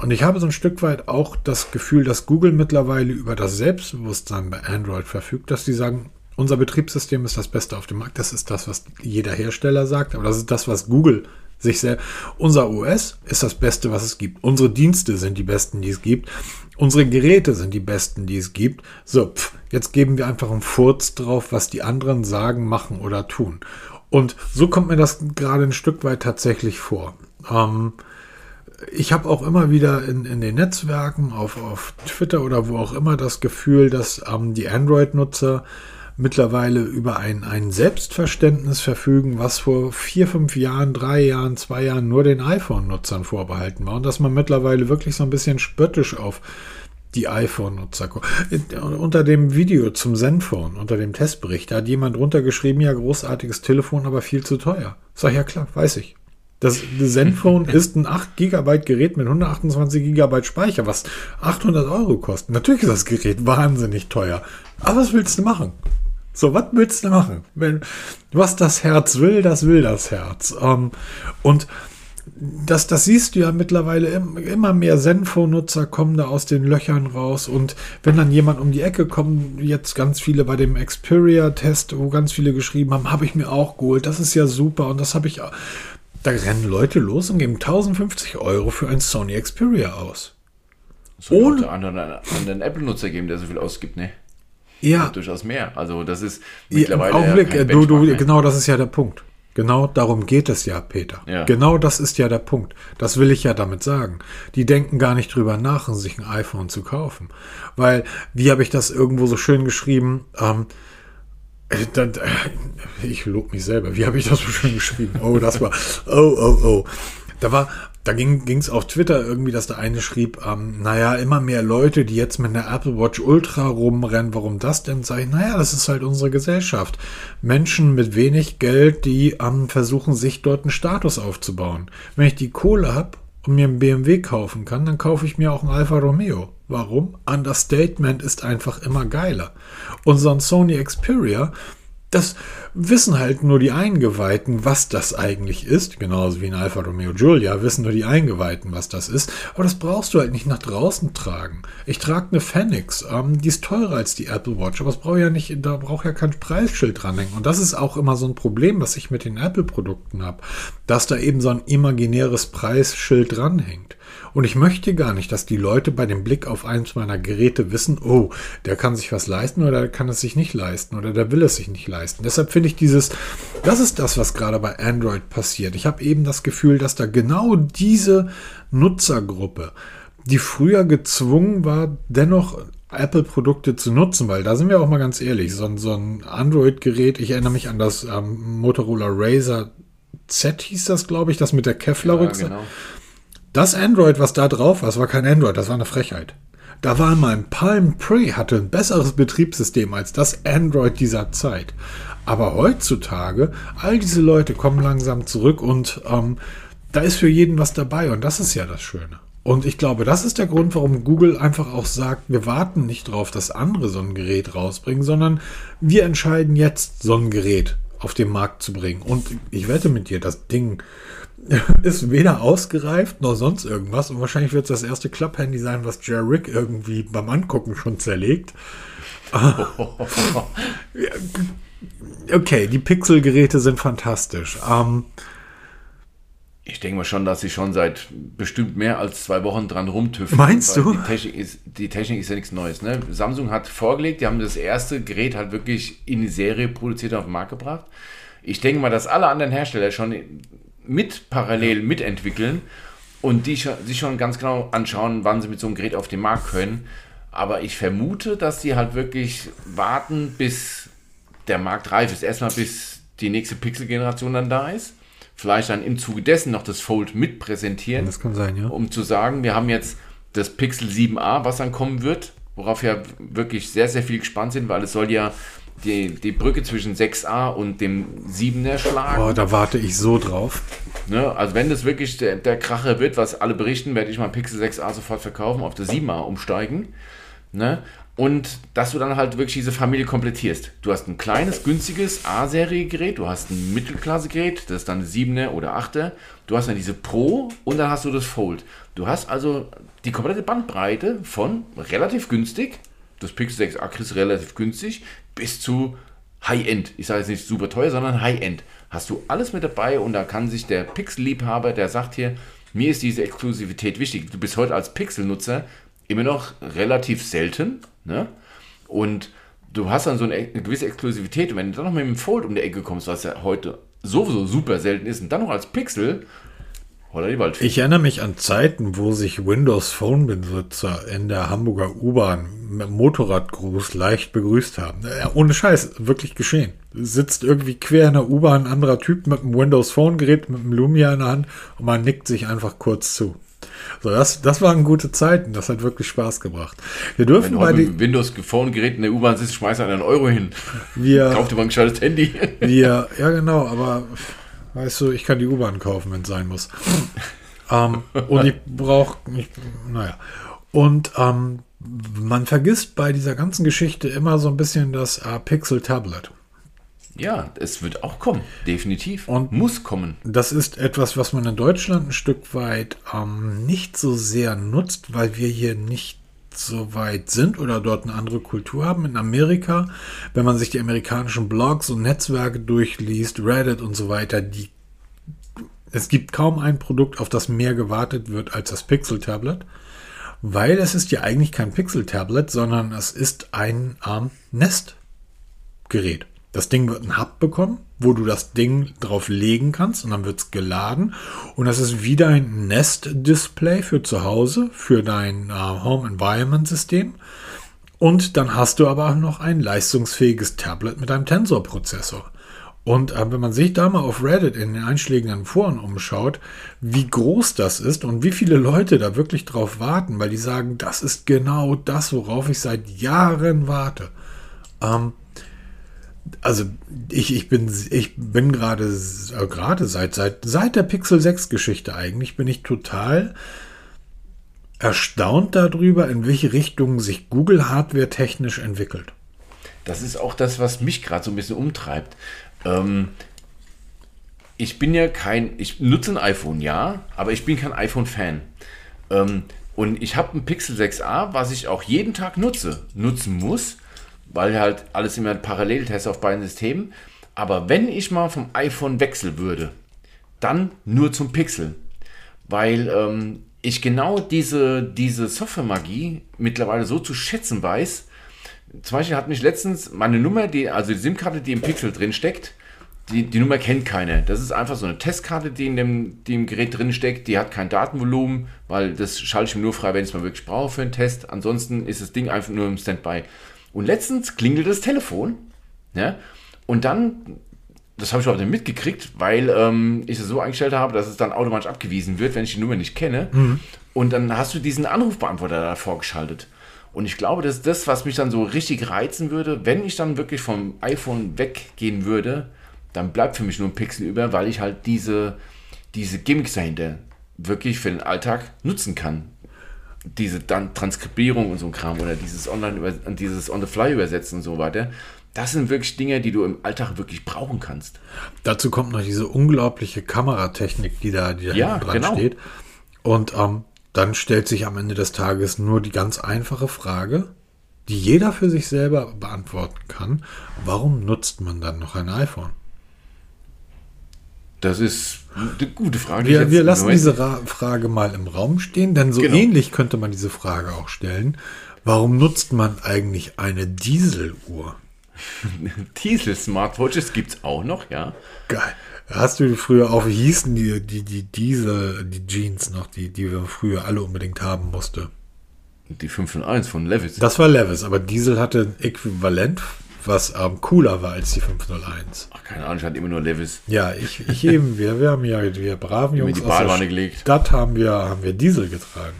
Und ich habe so ein Stück weit auch das Gefühl, dass Google mittlerweile über das Selbstbewusstsein bei Android verfügt, dass die sagen, unser Betriebssystem ist das Beste auf dem Markt. Das ist das, was jeder Hersteller sagt, aber das ist das, was Google sich sehr. Unser OS ist das Beste, was es gibt. Unsere Dienste sind die besten, die es gibt. Unsere Geräte sind die besten, die es gibt. So, pff, jetzt geben wir einfach einen Furz drauf, was die anderen sagen, machen oder tun. Und so kommt mir das gerade ein Stück weit tatsächlich vor. Ähm, ich habe auch immer wieder in, in den Netzwerken, auf, auf Twitter oder wo auch immer, das Gefühl, dass ähm, die Android-Nutzer mittlerweile über ein, ein Selbstverständnis verfügen, was vor vier, fünf Jahren, drei Jahren, zwei Jahren nur den iPhone-Nutzern vorbehalten war. Und dass man mittlerweile wirklich so ein bisschen spöttisch auf die iPhone-Nutzer guckt. Unter dem Video zum Zenfone, unter dem Testbericht, da hat jemand runtergeschrieben, ja, großartiges Telefon, aber viel zu teuer. Sag ja klar, weiß ich. Das Zenfone ist ein 8 GB Gerät mit 128 GB Speicher, was 800 Euro kostet. Natürlich ist das Gerät wahnsinnig teuer. Aber was willst du machen? So, was willst du machen? Wenn, was das Herz will, das will das Herz. Ähm, und das, das siehst du ja mittlerweile immer mehr Zenfone-Nutzer kommen da aus den Löchern raus und wenn dann jemand um die Ecke kommt, jetzt ganz viele bei dem Xperia-Test, wo ganz viele geschrieben haben, habe ich mir auch geholt, das ist ja super und das habe ich, da rennen Leute los und geben 1050 Euro für ein Sony Xperia aus. So Ohne anderen, anderen Apple-Nutzer geben, der so viel ausgibt, ne? Ja. durchaus mehr. Also das ist mittlerweile. Ja, Augenblick, ja du, du, genau das ist ja der Punkt. Genau darum geht es ja, Peter. Ja. Genau das ist ja der Punkt. Das will ich ja damit sagen. Die denken gar nicht drüber nach, sich ein iPhone zu kaufen. Weil, wie habe ich das irgendwo so schön geschrieben? Ähm, äh, dann, äh, ich lobe mich selber. Wie habe ich das so schön geschrieben? Oh, das war. Oh, oh, oh. Da war da ging es auf Twitter irgendwie, dass der eine schrieb, ähm, naja, immer mehr Leute, die jetzt mit einer Apple Watch Ultra rumrennen, warum das denn? Sag ich, naja, das ist halt unsere Gesellschaft. Menschen mit wenig Geld, die ähm, versuchen, sich dort einen Status aufzubauen. Wenn ich die Kohle habe und mir einen BMW kaufen kann, dann kaufe ich mir auch einen Alfa Romeo. Warum? Understatement ist einfach immer geiler. Unser Sony Xperia das wissen halt nur die Eingeweihten, was das eigentlich ist. Genauso wie in Alfa Romeo Giulia wissen nur die Eingeweihten, was das ist. Aber das brauchst du halt nicht nach draußen tragen. Ich trage eine Phoenix, ähm, die ist teurer als die Apple Watch, aber es braucht ja nicht, da braucht ja kein Preisschild dranhängen. Und das ist auch immer so ein Problem, was ich mit den Apple-Produkten habe, dass da eben so ein imaginäres Preisschild dranhängt. Und ich möchte gar nicht, dass die Leute bei dem Blick auf eins meiner Geräte wissen, oh, der kann sich was leisten oder der kann es sich nicht leisten oder der will es sich nicht leisten. Deshalb finde ich dieses, das ist das, was gerade bei Android passiert. Ich habe eben das Gefühl, dass da genau diese Nutzergruppe, die früher gezwungen war, dennoch Apple-Produkte zu nutzen, weil da sind wir auch mal ganz ehrlich, so, so ein Android-Gerät, ich erinnere mich an das ähm, Motorola Razer Z hieß das, glaube ich, das mit der Kevlar-Rückseite. Ja, genau. Das Android, was da drauf war, das war kein Android, das war eine Frechheit. Da war mal ein Palm Pre, hatte ein besseres Betriebssystem als das Android dieser Zeit. Aber heutzutage, all diese Leute kommen langsam zurück und ähm, da ist für jeden was dabei und das ist ja das Schöne. Und ich glaube, das ist der Grund, warum Google einfach auch sagt, wir warten nicht drauf, dass andere so ein Gerät rausbringen, sondern wir entscheiden jetzt, so ein Gerät auf den Markt zu bringen. Und ich wette mit dir, das Ding ist weder ausgereift noch sonst irgendwas. Und wahrscheinlich wird es das erste Club-Handy sein, was Jerry Rick irgendwie beim Angucken schon zerlegt. okay, die Pixel-Geräte sind fantastisch. Ähm, Ich denke mal schon, dass sie schon seit bestimmt mehr als zwei Wochen dran rumtüfteln. Meinst du? Die Technik, ist, die Technik ist ja nichts Neues. Ne? Samsung hat vorgelegt, die haben das erste Gerät halt wirklich in die Serie produziert und auf den Markt gebracht. Ich denke mal, dass alle anderen Hersteller schon mit parallel mitentwickeln und die sich schon ganz genau anschauen, wann sie mit so einem Gerät auf den Markt können. Aber ich vermute, dass die halt wirklich warten, bis der Markt reif ist. Erstmal bis die nächste Pixel-Generation dann da ist. Vielleicht dann im Zuge dessen noch das Fold mit präsentieren, Das kann sein, ja. um zu sagen, wir haben jetzt das Pixel 7a, was dann kommen wird, worauf wir wirklich sehr, sehr viel gespannt sind, weil es soll ja die, die Brücke zwischen 6a und dem 7er schlagen. Oh, da warte ich so drauf. Ne? Also wenn das wirklich der, der Kracher wird, was alle berichten, werde ich mein Pixel 6a sofort verkaufen, auf das 7a umsteigen. Ne? Und dass du dann halt wirklich diese Familie komplettierst. Du hast ein kleines, günstiges A-Serie-Gerät, du hast ein Mittelklasse-Gerät, das ist dann 7er oder 8er. Du hast dann diese Pro und dann hast du das Fold. Du hast also die komplette Bandbreite von relativ günstig, das Pixel 6a kriegst relativ günstig, bis zu High-End. Ich sage jetzt nicht super teuer, sondern High-End. Hast du alles mit dabei und da kann sich der Pixel-Liebhaber, der sagt hier, mir ist diese Exklusivität wichtig. Du bist heute als Pixel-Nutzer immer noch relativ selten. Ne? Und du hast dann so eine, gewisse Exklusivität. Und wenn du dann noch mit dem Fold um die Ecke kommst, was ja heute sowieso super selten ist, und dann noch als Pixel, holla die Waldfee. Ich erinnere mich an Zeiten, wo sich Windows Phone Besitzer in der Hamburger U-Bahn mit Motorradgruß leicht begrüßt haben. Ja, ohne Scheiß, wirklich geschehen. Sitzt irgendwie quer in der U-Bahn ein anderer Typ mit einem Windows Phone Gerät, mit einem Lumia in der Hand und man nickt sich einfach kurz zu. So, das, das waren gute Zeiten. Das hat wirklich Spaß gebracht. Wir wenn dürfen du bei die, Windows Phone Gerät in der U-Bahn sitzt, schmeißt einen Euro hin. wir, Kauf dir mal ein gescheites Handy. Wir, ja genau, aber weißt du, ich kann die U-Bahn kaufen, wenn es sein muss. ähm, und ich brauche, naja. Und ähm, man vergisst bei dieser ganzen Geschichte immer so ein bisschen das äh, Pixel Tablet. Ja, es wird auch kommen, definitiv. Und- muss kommen. Das ist etwas, was man in Deutschland ein Stück weit ähm, nicht so sehr nutzt, weil wir hier nicht so weit sind oder dort eine andere Kultur haben. In Amerika, wenn man sich die amerikanischen Blogs und Netzwerke durchliest, Reddit und so weiter, die es gibt kaum ein Produkt, auf das mehr gewartet wird als das Pixel Tablet, weil es ist ja eigentlich kein Pixel Tablet, sondern es ist ein ähm, Nest-Gerät. Das Ding wird einen Hub bekommen, wo du das Ding drauf legen kannst und dann wird es geladen. Und das ist wieder ein Nest-Display für zu Hause, für dein äh, Home Environment System. Und dann hast du aber auch noch ein leistungsfähiges Tablet mit einem Tensor-Prozessor. Und äh, wenn man sich da mal auf Reddit in den einschlägigen Foren umschaut, wie groß das ist und wie viele Leute da wirklich drauf warten, weil die sagen, das ist genau das, worauf ich seit Jahren warte. Ähm, also ich, ich bin ich bin gerade äh, gerade seit seit seit der Pixel 6 Geschichte eigentlich bin ich total erstaunt darüber, in welche Richtung sich Google Hardware technisch entwickelt. Das ist auch das, was mich gerade so ein bisschen umtreibt. Ähm, ich bin ja kein, ich nutze ein iPhone, ja, aber ich bin kein iPhone-Fan. Ähm, und ich habe ein Pixel 6a, was ich auch jeden Tag nutze, nutzen muss, weil halt alles immer parallel teste auf beiden Systemen. Aber wenn ich mal vom iPhone wechseln würde, dann nur zum Pixel. Weil ähm, ich genau diese, diese Software-Magie mittlerweile so zu schätzen weiß. Zum Beispiel hat mich letztens meine Nummer, die, also die SIM-Karte, die im Pixel drin steckt, die, die Nummer kennt keiner. Das ist einfach so eine Testkarte, die in dem, die im Gerät drin steckt. Die hat kein Datenvolumen, weil das schalte ich mir nur frei, wenn ich es mal wirklich brauche für einen Test. Ansonsten ist das Ding einfach nur im Standby. Und letztens klingelt das Telefon. Ja, und dann, das habe ich überhaupt nicht mitgekriegt, weil ähm, ich es so eingestellt habe, dass es dann automatisch abgewiesen wird, wenn ich die Nummer nicht kenne. Und dann hast du diesen Anrufbeantworter da vorgeschaltet. Und ich glaube, das ist das, was mich dann so richtig reizen würde, wenn ich dann wirklich vom iPhone weggehen würde, dann bleibt für mich nur ein Pixel über, weil ich halt diese, diese Gimmicks dahinter wirklich für den Alltag nutzen kann. Diese dann Transkribierung und so ein Kram oder dieses Online dieses On the Fly übersetzen und so weiter. Das sind wirklich Dinge, die du im Alltag wirklich brauchen kannst. Dazu kommt noch diese unglaubliche Kameratechnik, die da, die da Ja, dran genau. steht. Und ähm, dann stellt sich am Ende des Tages nur die ganz einfache Frage, die jeder für sich selber beantworten kann. Warum nutzt man dann noch ein iPhone? Das ist eine gute Frage. Wir, wir lassen diese Ra Frage mal im Raum stehen, denn so Genau. ähnlich könnte man diese Frage auch stellen. Warum nutzt man eigentlich eine Dieseluhr? Diesel-Smartwatches gibt es auch noch, ja. Geil. Hast du früher auch, wie hießen die, die, die Diesel, die Jeans noch, die, die wir früher alle unbedingt haben musste? Die 501 von Levis. Das war Levis, aber Diesel hatte ein Äquivalent, was ähm, cooler war als die 501. Ach, keine Ahnung, ich hatte immer nur Levis. Ja, ich, ich eben, wir, wir haben ja, wir braven Jungs die aus der gelegt. Stadt haben wir, haben wir Diesel getragen.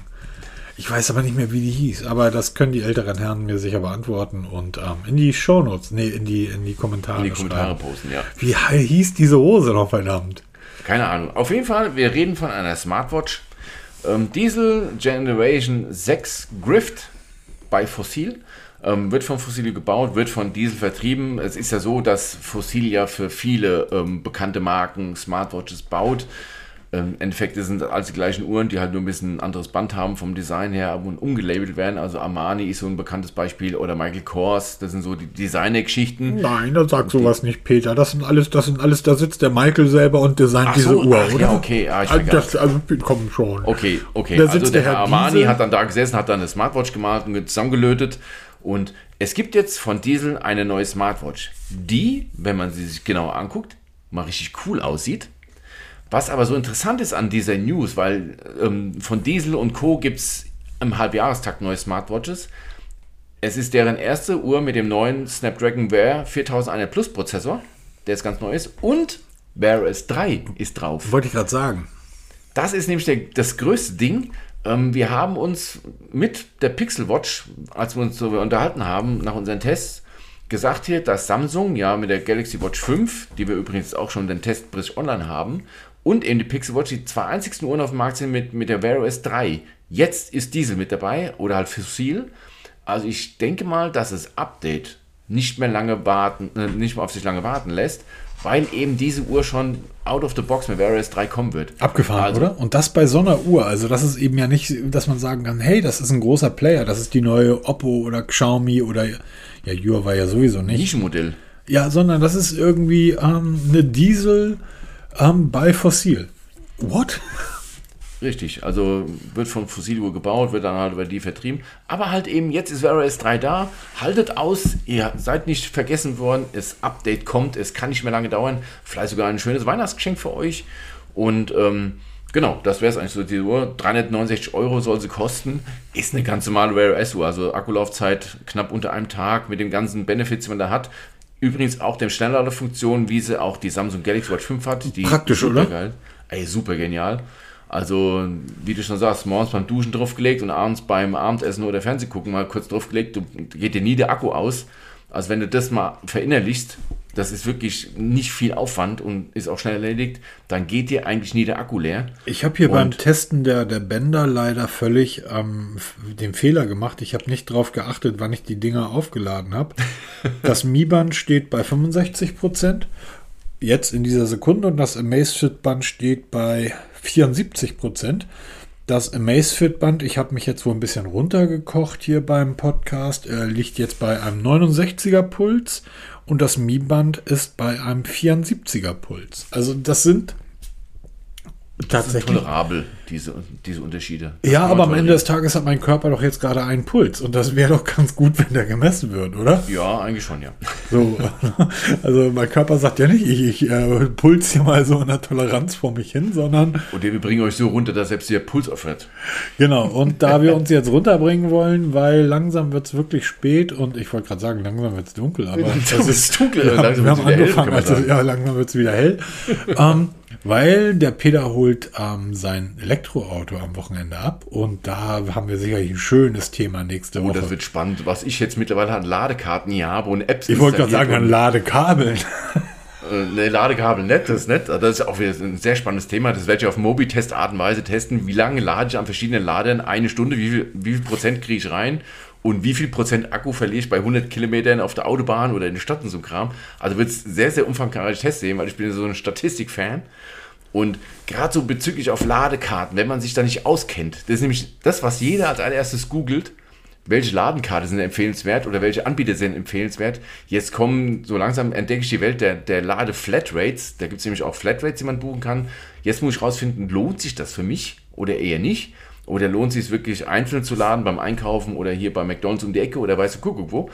Ich weiß aber nicht mehr, wie die hieß, aber das können die älteren Herren mir sicher beantworten und ähm, in die Shownotes, nee, in die, in die Kommentare In die Kommentare schreiben. posten, ja. Wie hieß diese Hose noch verdammt? Keine Ahnung. Auf jeden Fall, wir reden von einer Smartwatch. Ähm, Diesel Generation 6 Grift bei Fossil. Ähm, wird von Fossil gebaut, wird von Diesel vertrieben. Es ist ja so, dass Fossil ja für viele ähm, bekannte Marken Smartwatches baut. Ähm, Im Endeffekt sind alles die gleichen Uhren, die halt nur ein bisschen ein anderes Band haben vom Design her und umgelabelt werden. Also Armani ist so ein bekanntes Beispiel oder Michael Kors, das sind so die Designer-Geschichten. Nein, da sag sowas nicht, Peter. Das sind alles, das sind alles, da sitzt der Michael selber und designt diese so, Uhr, ach ja, oder? okay, ah, ich also, vergaß. das, also, komm schon. Okay, okay. Da also der der Herr Herr Armani Diesel. hat dann da gesessen, hat dann eine Smartwatch gemalt und zusammengelötet. Und es gibt jetzt von Diesel eine neue Smartwatch, die, wenn man sie sich genauer anguckt, mal richtig cool aussieht. Was aber so interessant ist an dieser News, weil ähm, von Diesel und Co. gibt es im Halbjahrestakt neue Smartwatches. Es ist deren erste Uhr mit dem neuen Snapdragon Wear 4100 Plus Prozessor, der jetzt ganz neu ist. Und Wear OS 3 ist drauf. Wollte ich gerade sagen. Das ist nämlich der, das größte Ding. Ähm, wir haben uns mit der Pixel Watch, als wir uns so unterhalten haben, nach unseren Tests, gesagt hier, dass Samsung ja mit der Galaxy Watch 5, die wir übrigens auch schon den Testbericht online haben, und eben die Pixel Watch, die zwei einzigsten Uhren auf dem Markt sind mit, mit der Wear OS 3. Jetzt ist Diesel mit dabei oder halt Fossil. Also ich denke mal, dass das Update nicht mehr lange warten, äh, nicht mehr auf sich lange warten lässt, weil eben diese Uhr schon out of the box mit OS 3 kommen wird. Abgefahren, Also- oder? Und das bei so einer Uhr. Also das ist eben ja nicht, dass man sagen kann, hey, das ist ein großer Player, das ist die neue Oppo oder Xiaomi oder ja, Jura war ja sowieso nicht. Nischenmodell. Ja, sondern das ist irgendwie ähm, eine Diesel ähm, bei Fossil. What? Richtig, also wird von Fossiluhr gebaut, wird dann halt über die vertrieben. Aber halt eben, jetzt ist Wear OS 3 da. Haltet aus, ihr seid nicht vergessen worden. Das Update kommt, es kann nicht mehr lange dauern. Vielleicht sogar ein schönes Weihnachtsgeschenk für euch. Und ähm, genau, das wäre es eigentlich so. Die Uhr, 369 Euro soll sie kosten. Ist eine ganz normale Wear OS Uhr. Also Akkulaufzeit knapp unter einem Tag mit den ganzen Benefits, die man da hat. Übrigens auch der Schnellladefunktion, wie sie auch die Samsung Galaxy Watch 5 hat. Die Praktisch, super oder? Geil. Ey, super genial. Also, wie du schon sagst, morgens beim Duschen draufgelegt und abends beim Abendessen oder Fernsehgucken mal kurz draufgelegt, du, geht dir nie der Akku aus. Also, wenn du das mal verinnerlichst, das ist wirklich nicht viel Aufwand und ist auch schnell erledigt, dann geht dir eigentlich nie der Akku leer. Ich habe hier beim Und- Testen der, der Bänder leider völlig ähm, den Fehler gemacht. Ich habe nicht drauf geachtet, wann ich die Dinger aufgeladen habe. Das Mi-Band steht bei 65 Prozent. Jetzt in dieser Sekunde und das Amazfit-Band steht bei 74 Prozent. Das Amazfit-Band, ich habe mich jetzt wohl ein bisschen runtergekocht hier beim Podcast, äh, liegt jetzt bei einem 69er Puls und das Mi-Band ist bei einem 74er Puls. Also das sind tatsächlich Tolerabel, diese, diese Unterschiede. ja, aber am Ende des Tages hat mein Körper doch jetzt gerade einen Puls und das wäre doch ganz gut, wenn der gemessen wird, oder? Ja, eigentlich schon, ja. So, also mein Körper sagt ja nicht, ich, ich äh, puls hier mal so in der Toleranz vor mich hin, sondern Und wir bringen euch so runter, dass selbst der Puls aufhört. genau. Und da wir uns jetzt runterbringen wollen, weil langsam wird es wirklich spät und ich wollte gerade sagen, langsam wird es dunkel, aber Langsam wird's dunkel, haben- langsam wir haben hell, angefangen, man also, ja, langsam wird es wieder hell. ähm, weil der Peter holt ähm, sein Elektroauto am Wochenende ab und da haben wir sicherlich ein schönes Thema nächste Oh, Woche. das wird spannend. Was ich jetzt mittlerweile an Ladekarten hier habe und Apps Ich wollte gerade sagen, an Ladekabeln. Ne, Ladekabel nett, das ist nett. Das ist auch wieder ein sehr spannendes Thema. Das werde ich auf Mobitest-Art und Weise testen. Wie lange lade ich an verschiedenen Ladern? Eine Stunde, wie viel, wie viel Prozent kriege ich rein? Und wie viel Prozent Akku verliere ich bei 100 Kilometern auf der Autobahn oder in der Stadt und so Kram? Also wird es sehr, sehr umfangreiche Tests sehen, weil ich bin so ein Statistik-Fan. Und gerade so bezüglich auf Ladekarten, wenn man sich da nicht auskennt, das ist nämlich das, was jeder als allererstes googelt. welche Ladenkarte sind empfehlenswert oder welche Anbieter sind empfehlenswert. Jetzt kommen, so langsam entdecke ich die Welt der, der Lade-Flatrates. Da gibt es nämlich auch Flatrates, die man buchen kann. Jetzt muss ich rausfinden, lohnt sich das für mich oder eher nicht? Oder lohnt sich es wirklich einzeln zu laden beim Einkaufen oder hier bei McDonalds um die Ecke oder weißt du, Kuckuck wo?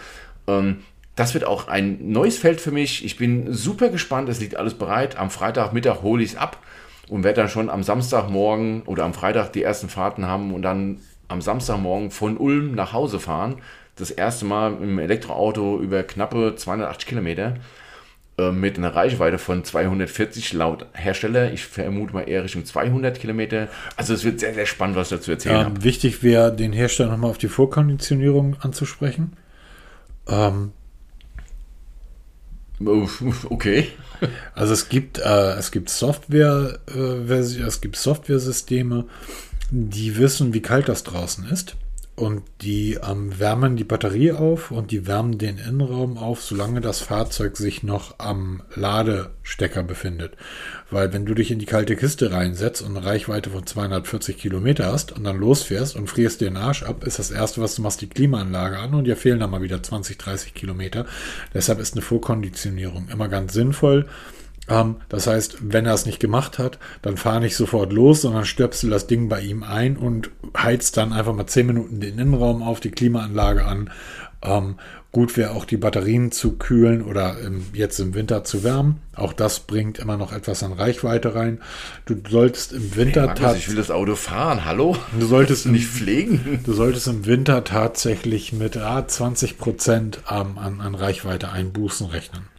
Ähm, das wird auch ein neues Feld für mich. Ich bin super gespannt. Es liegt alles bereit. Am Freitagmittag hole ich es ab und werde dann schon am Samstagmorgen oder am Freitag die ersten Fahrten haben und dann am Samstagmorgen von Ulm nach Hause fahren. Das erste Mal im Elektroauto über knappe 280 Kilometer äh, mit einer Reichweite von 240 laut Hersteller. Ich vermute mal eher Richtung 200 Kilometer. Also es wird sehr, sehr spannend, was dazu erzählen ähm, Wichtig wäre, den Hersteller nochmal auf die Vorkonditionierung anzusprechen. Ähm, okay. Also es gibt, äh, es gibt Software, äh, es gibt Software-Systeme, die wissen, wie kalt das draußen ist. Und die ähm, wärmen die Batterie auf und die wärmen den Innenraum auf, solange das Fahrzeug sich noch am Ladestecker befindet. Weil wenn du dich in die kalte Kiste reinsetzt und eine Reichweite von 240 Kilometer hast und dann losfährst und frierst den Arsch ab, ist das erste, was du machst, die Klimaanlage an und dir fehlen dann mal wieder 20, 30 Kilometer. Deshalb ist eine Vorkonditionierung immer ganz sinnvoll. Ähm, das heißt, wenn er es nicht gemacht hat, dann fahr nicht sofort los, sondern stöpsel das Ding bei ihm ein und heizt dann einfach mal 10 Minuten den Innenraum auf, die Klimaanlage an. Ähm, gut wäre auch die Batterien zu kühlen oder im, jetzt im Winter zu wärmen. Auch das bringt immer noch etwas an Reichweite rein. Du solltest im Winter hey, Ich will das Auto fahren, hallo? Du solltest nicht pflegen. Du solltest im Winter tatsächlich mit ah, 20 Prozent ähm, an, an Reichweite einbußen rechnen.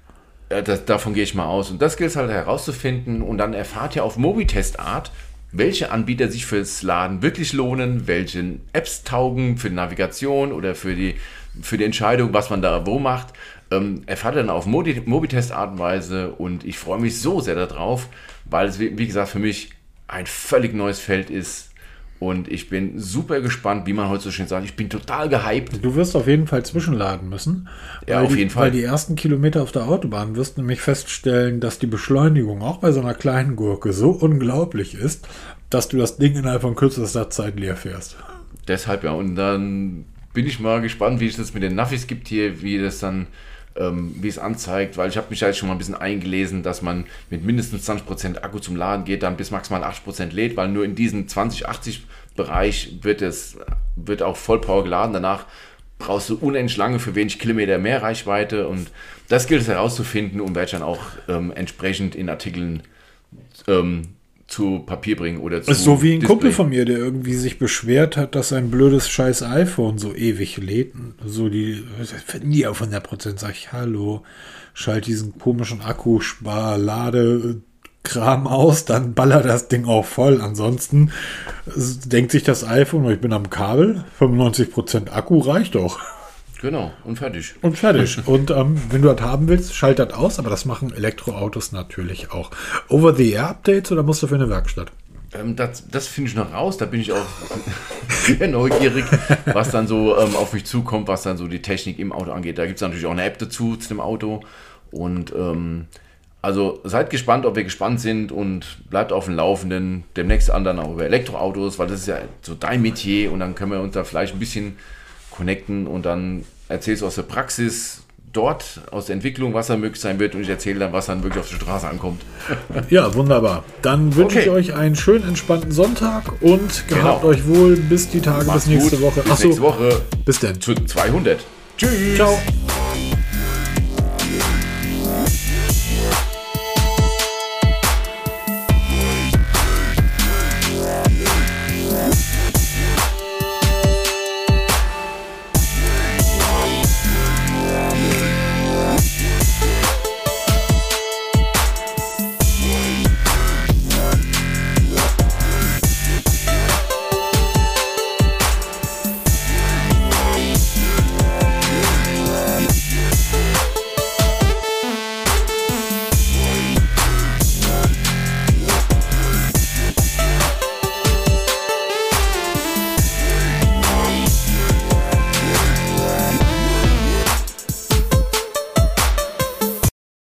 Ja, das, davon gehe ich mal aus. Und das gilt es halt herauszufinden. Und dann erfahrt ihr auf Mobitest-Art, welche Anbieter sich fürs Laden wirklich lohnen, welche Apps taugen für Navigation oder für die, für die Entscheidung, was man da wo macht. Ähm, erfahrt ihr dann auf Mobitest-Art und Weise. Und ich freue mich so sehr darauf, weil es, wie gesagt, für mich ein völlig neues Feld ist und ich bin super gespannt, wie man heute so schön sagt. Ich bin total gehypt. Du wirst auf jeden Fall zwischenladen müssen. Ja, auf die, jeden Fall. Weil die ersten Kilometer auf der Autobahn wirst du nämlich feststellen, dass die Beschleunigung auch bei so einer kleinen Gurke so unglaublich ist, dass du das Ding innerhalb von kürzester Zeit leer fährst. Deshalb ja. Und dann bin ich mal gespannt, wie es das mit den Navis gibt hier, wie das dann ähm, wie es anzeigt, weil ich habe mich da jetzt schon mal ein bisschen eingelesen, dass man mit mindestens 20% Akku zum Laden geht, dann bis maximal 80% lädt, weil nur in diesem 20-80 Bereich wird es wird auch Vollpower geladen. Danach brauchst du unendlich lange für wenig Kilometer mehr Reichweite und das gilt es herauszufinden und werde ich dann auch ähm, entsprechend in Artikeln ähm, zu Papier bringen oder zu. Ist so wie ein Display. Kumpel von mir, der irgendwie sich beschwert hat, dass sein blödes scheiß iPhone so ewig lädt. So die, nie auf 100% sag ich, hallo, schalt diesen komischen Akkuspar, Lade, Kram aus, dann ballert das Ding auch voll. Ansonsten denkt sich das iPhone, ich bin am Kabel, 95% Akku reicht doch. Genau, und fertig. Und fertig. und ähm, wenn du das haben willst, schalt das aus, aber das machen Elektroautos natürlich auch. Over-the-Air-Updates oder musst du für eine Werkstatt? Ähm, das das finde ich noch raus, da bin ich auch sehr neugierig, was dann so ähm, auf mich zukommt, was dann so die Technik im Auto angeht. Da gibt es natürlich auch eine App dazu zu dem Auto. Und ähm, also seid gespannt, ob wir gespannt sind und bleibt auf dem Laufenden. Demnächst anderen auch über Elektroautos, weil das ist ja so dein Metier und dann können wir uns da vielleicht ein bisschen connecten und dann erzählst du aus der Praxis dort, aus der Entwicklung, was da möglich sein wird und ich erzähle dann, was dann wirklich auf die Straße ankommt. Ja, wunderbar. Dann wünsche okay. ich euch einen schönen, entspannten Sonntag und gehabt genau. euch wohl bis die Tage, Macht's bis nächste gut. Woche. Bis Achso, nächste Woche. Bis dann. Zu 200. Tschüss. Ciao.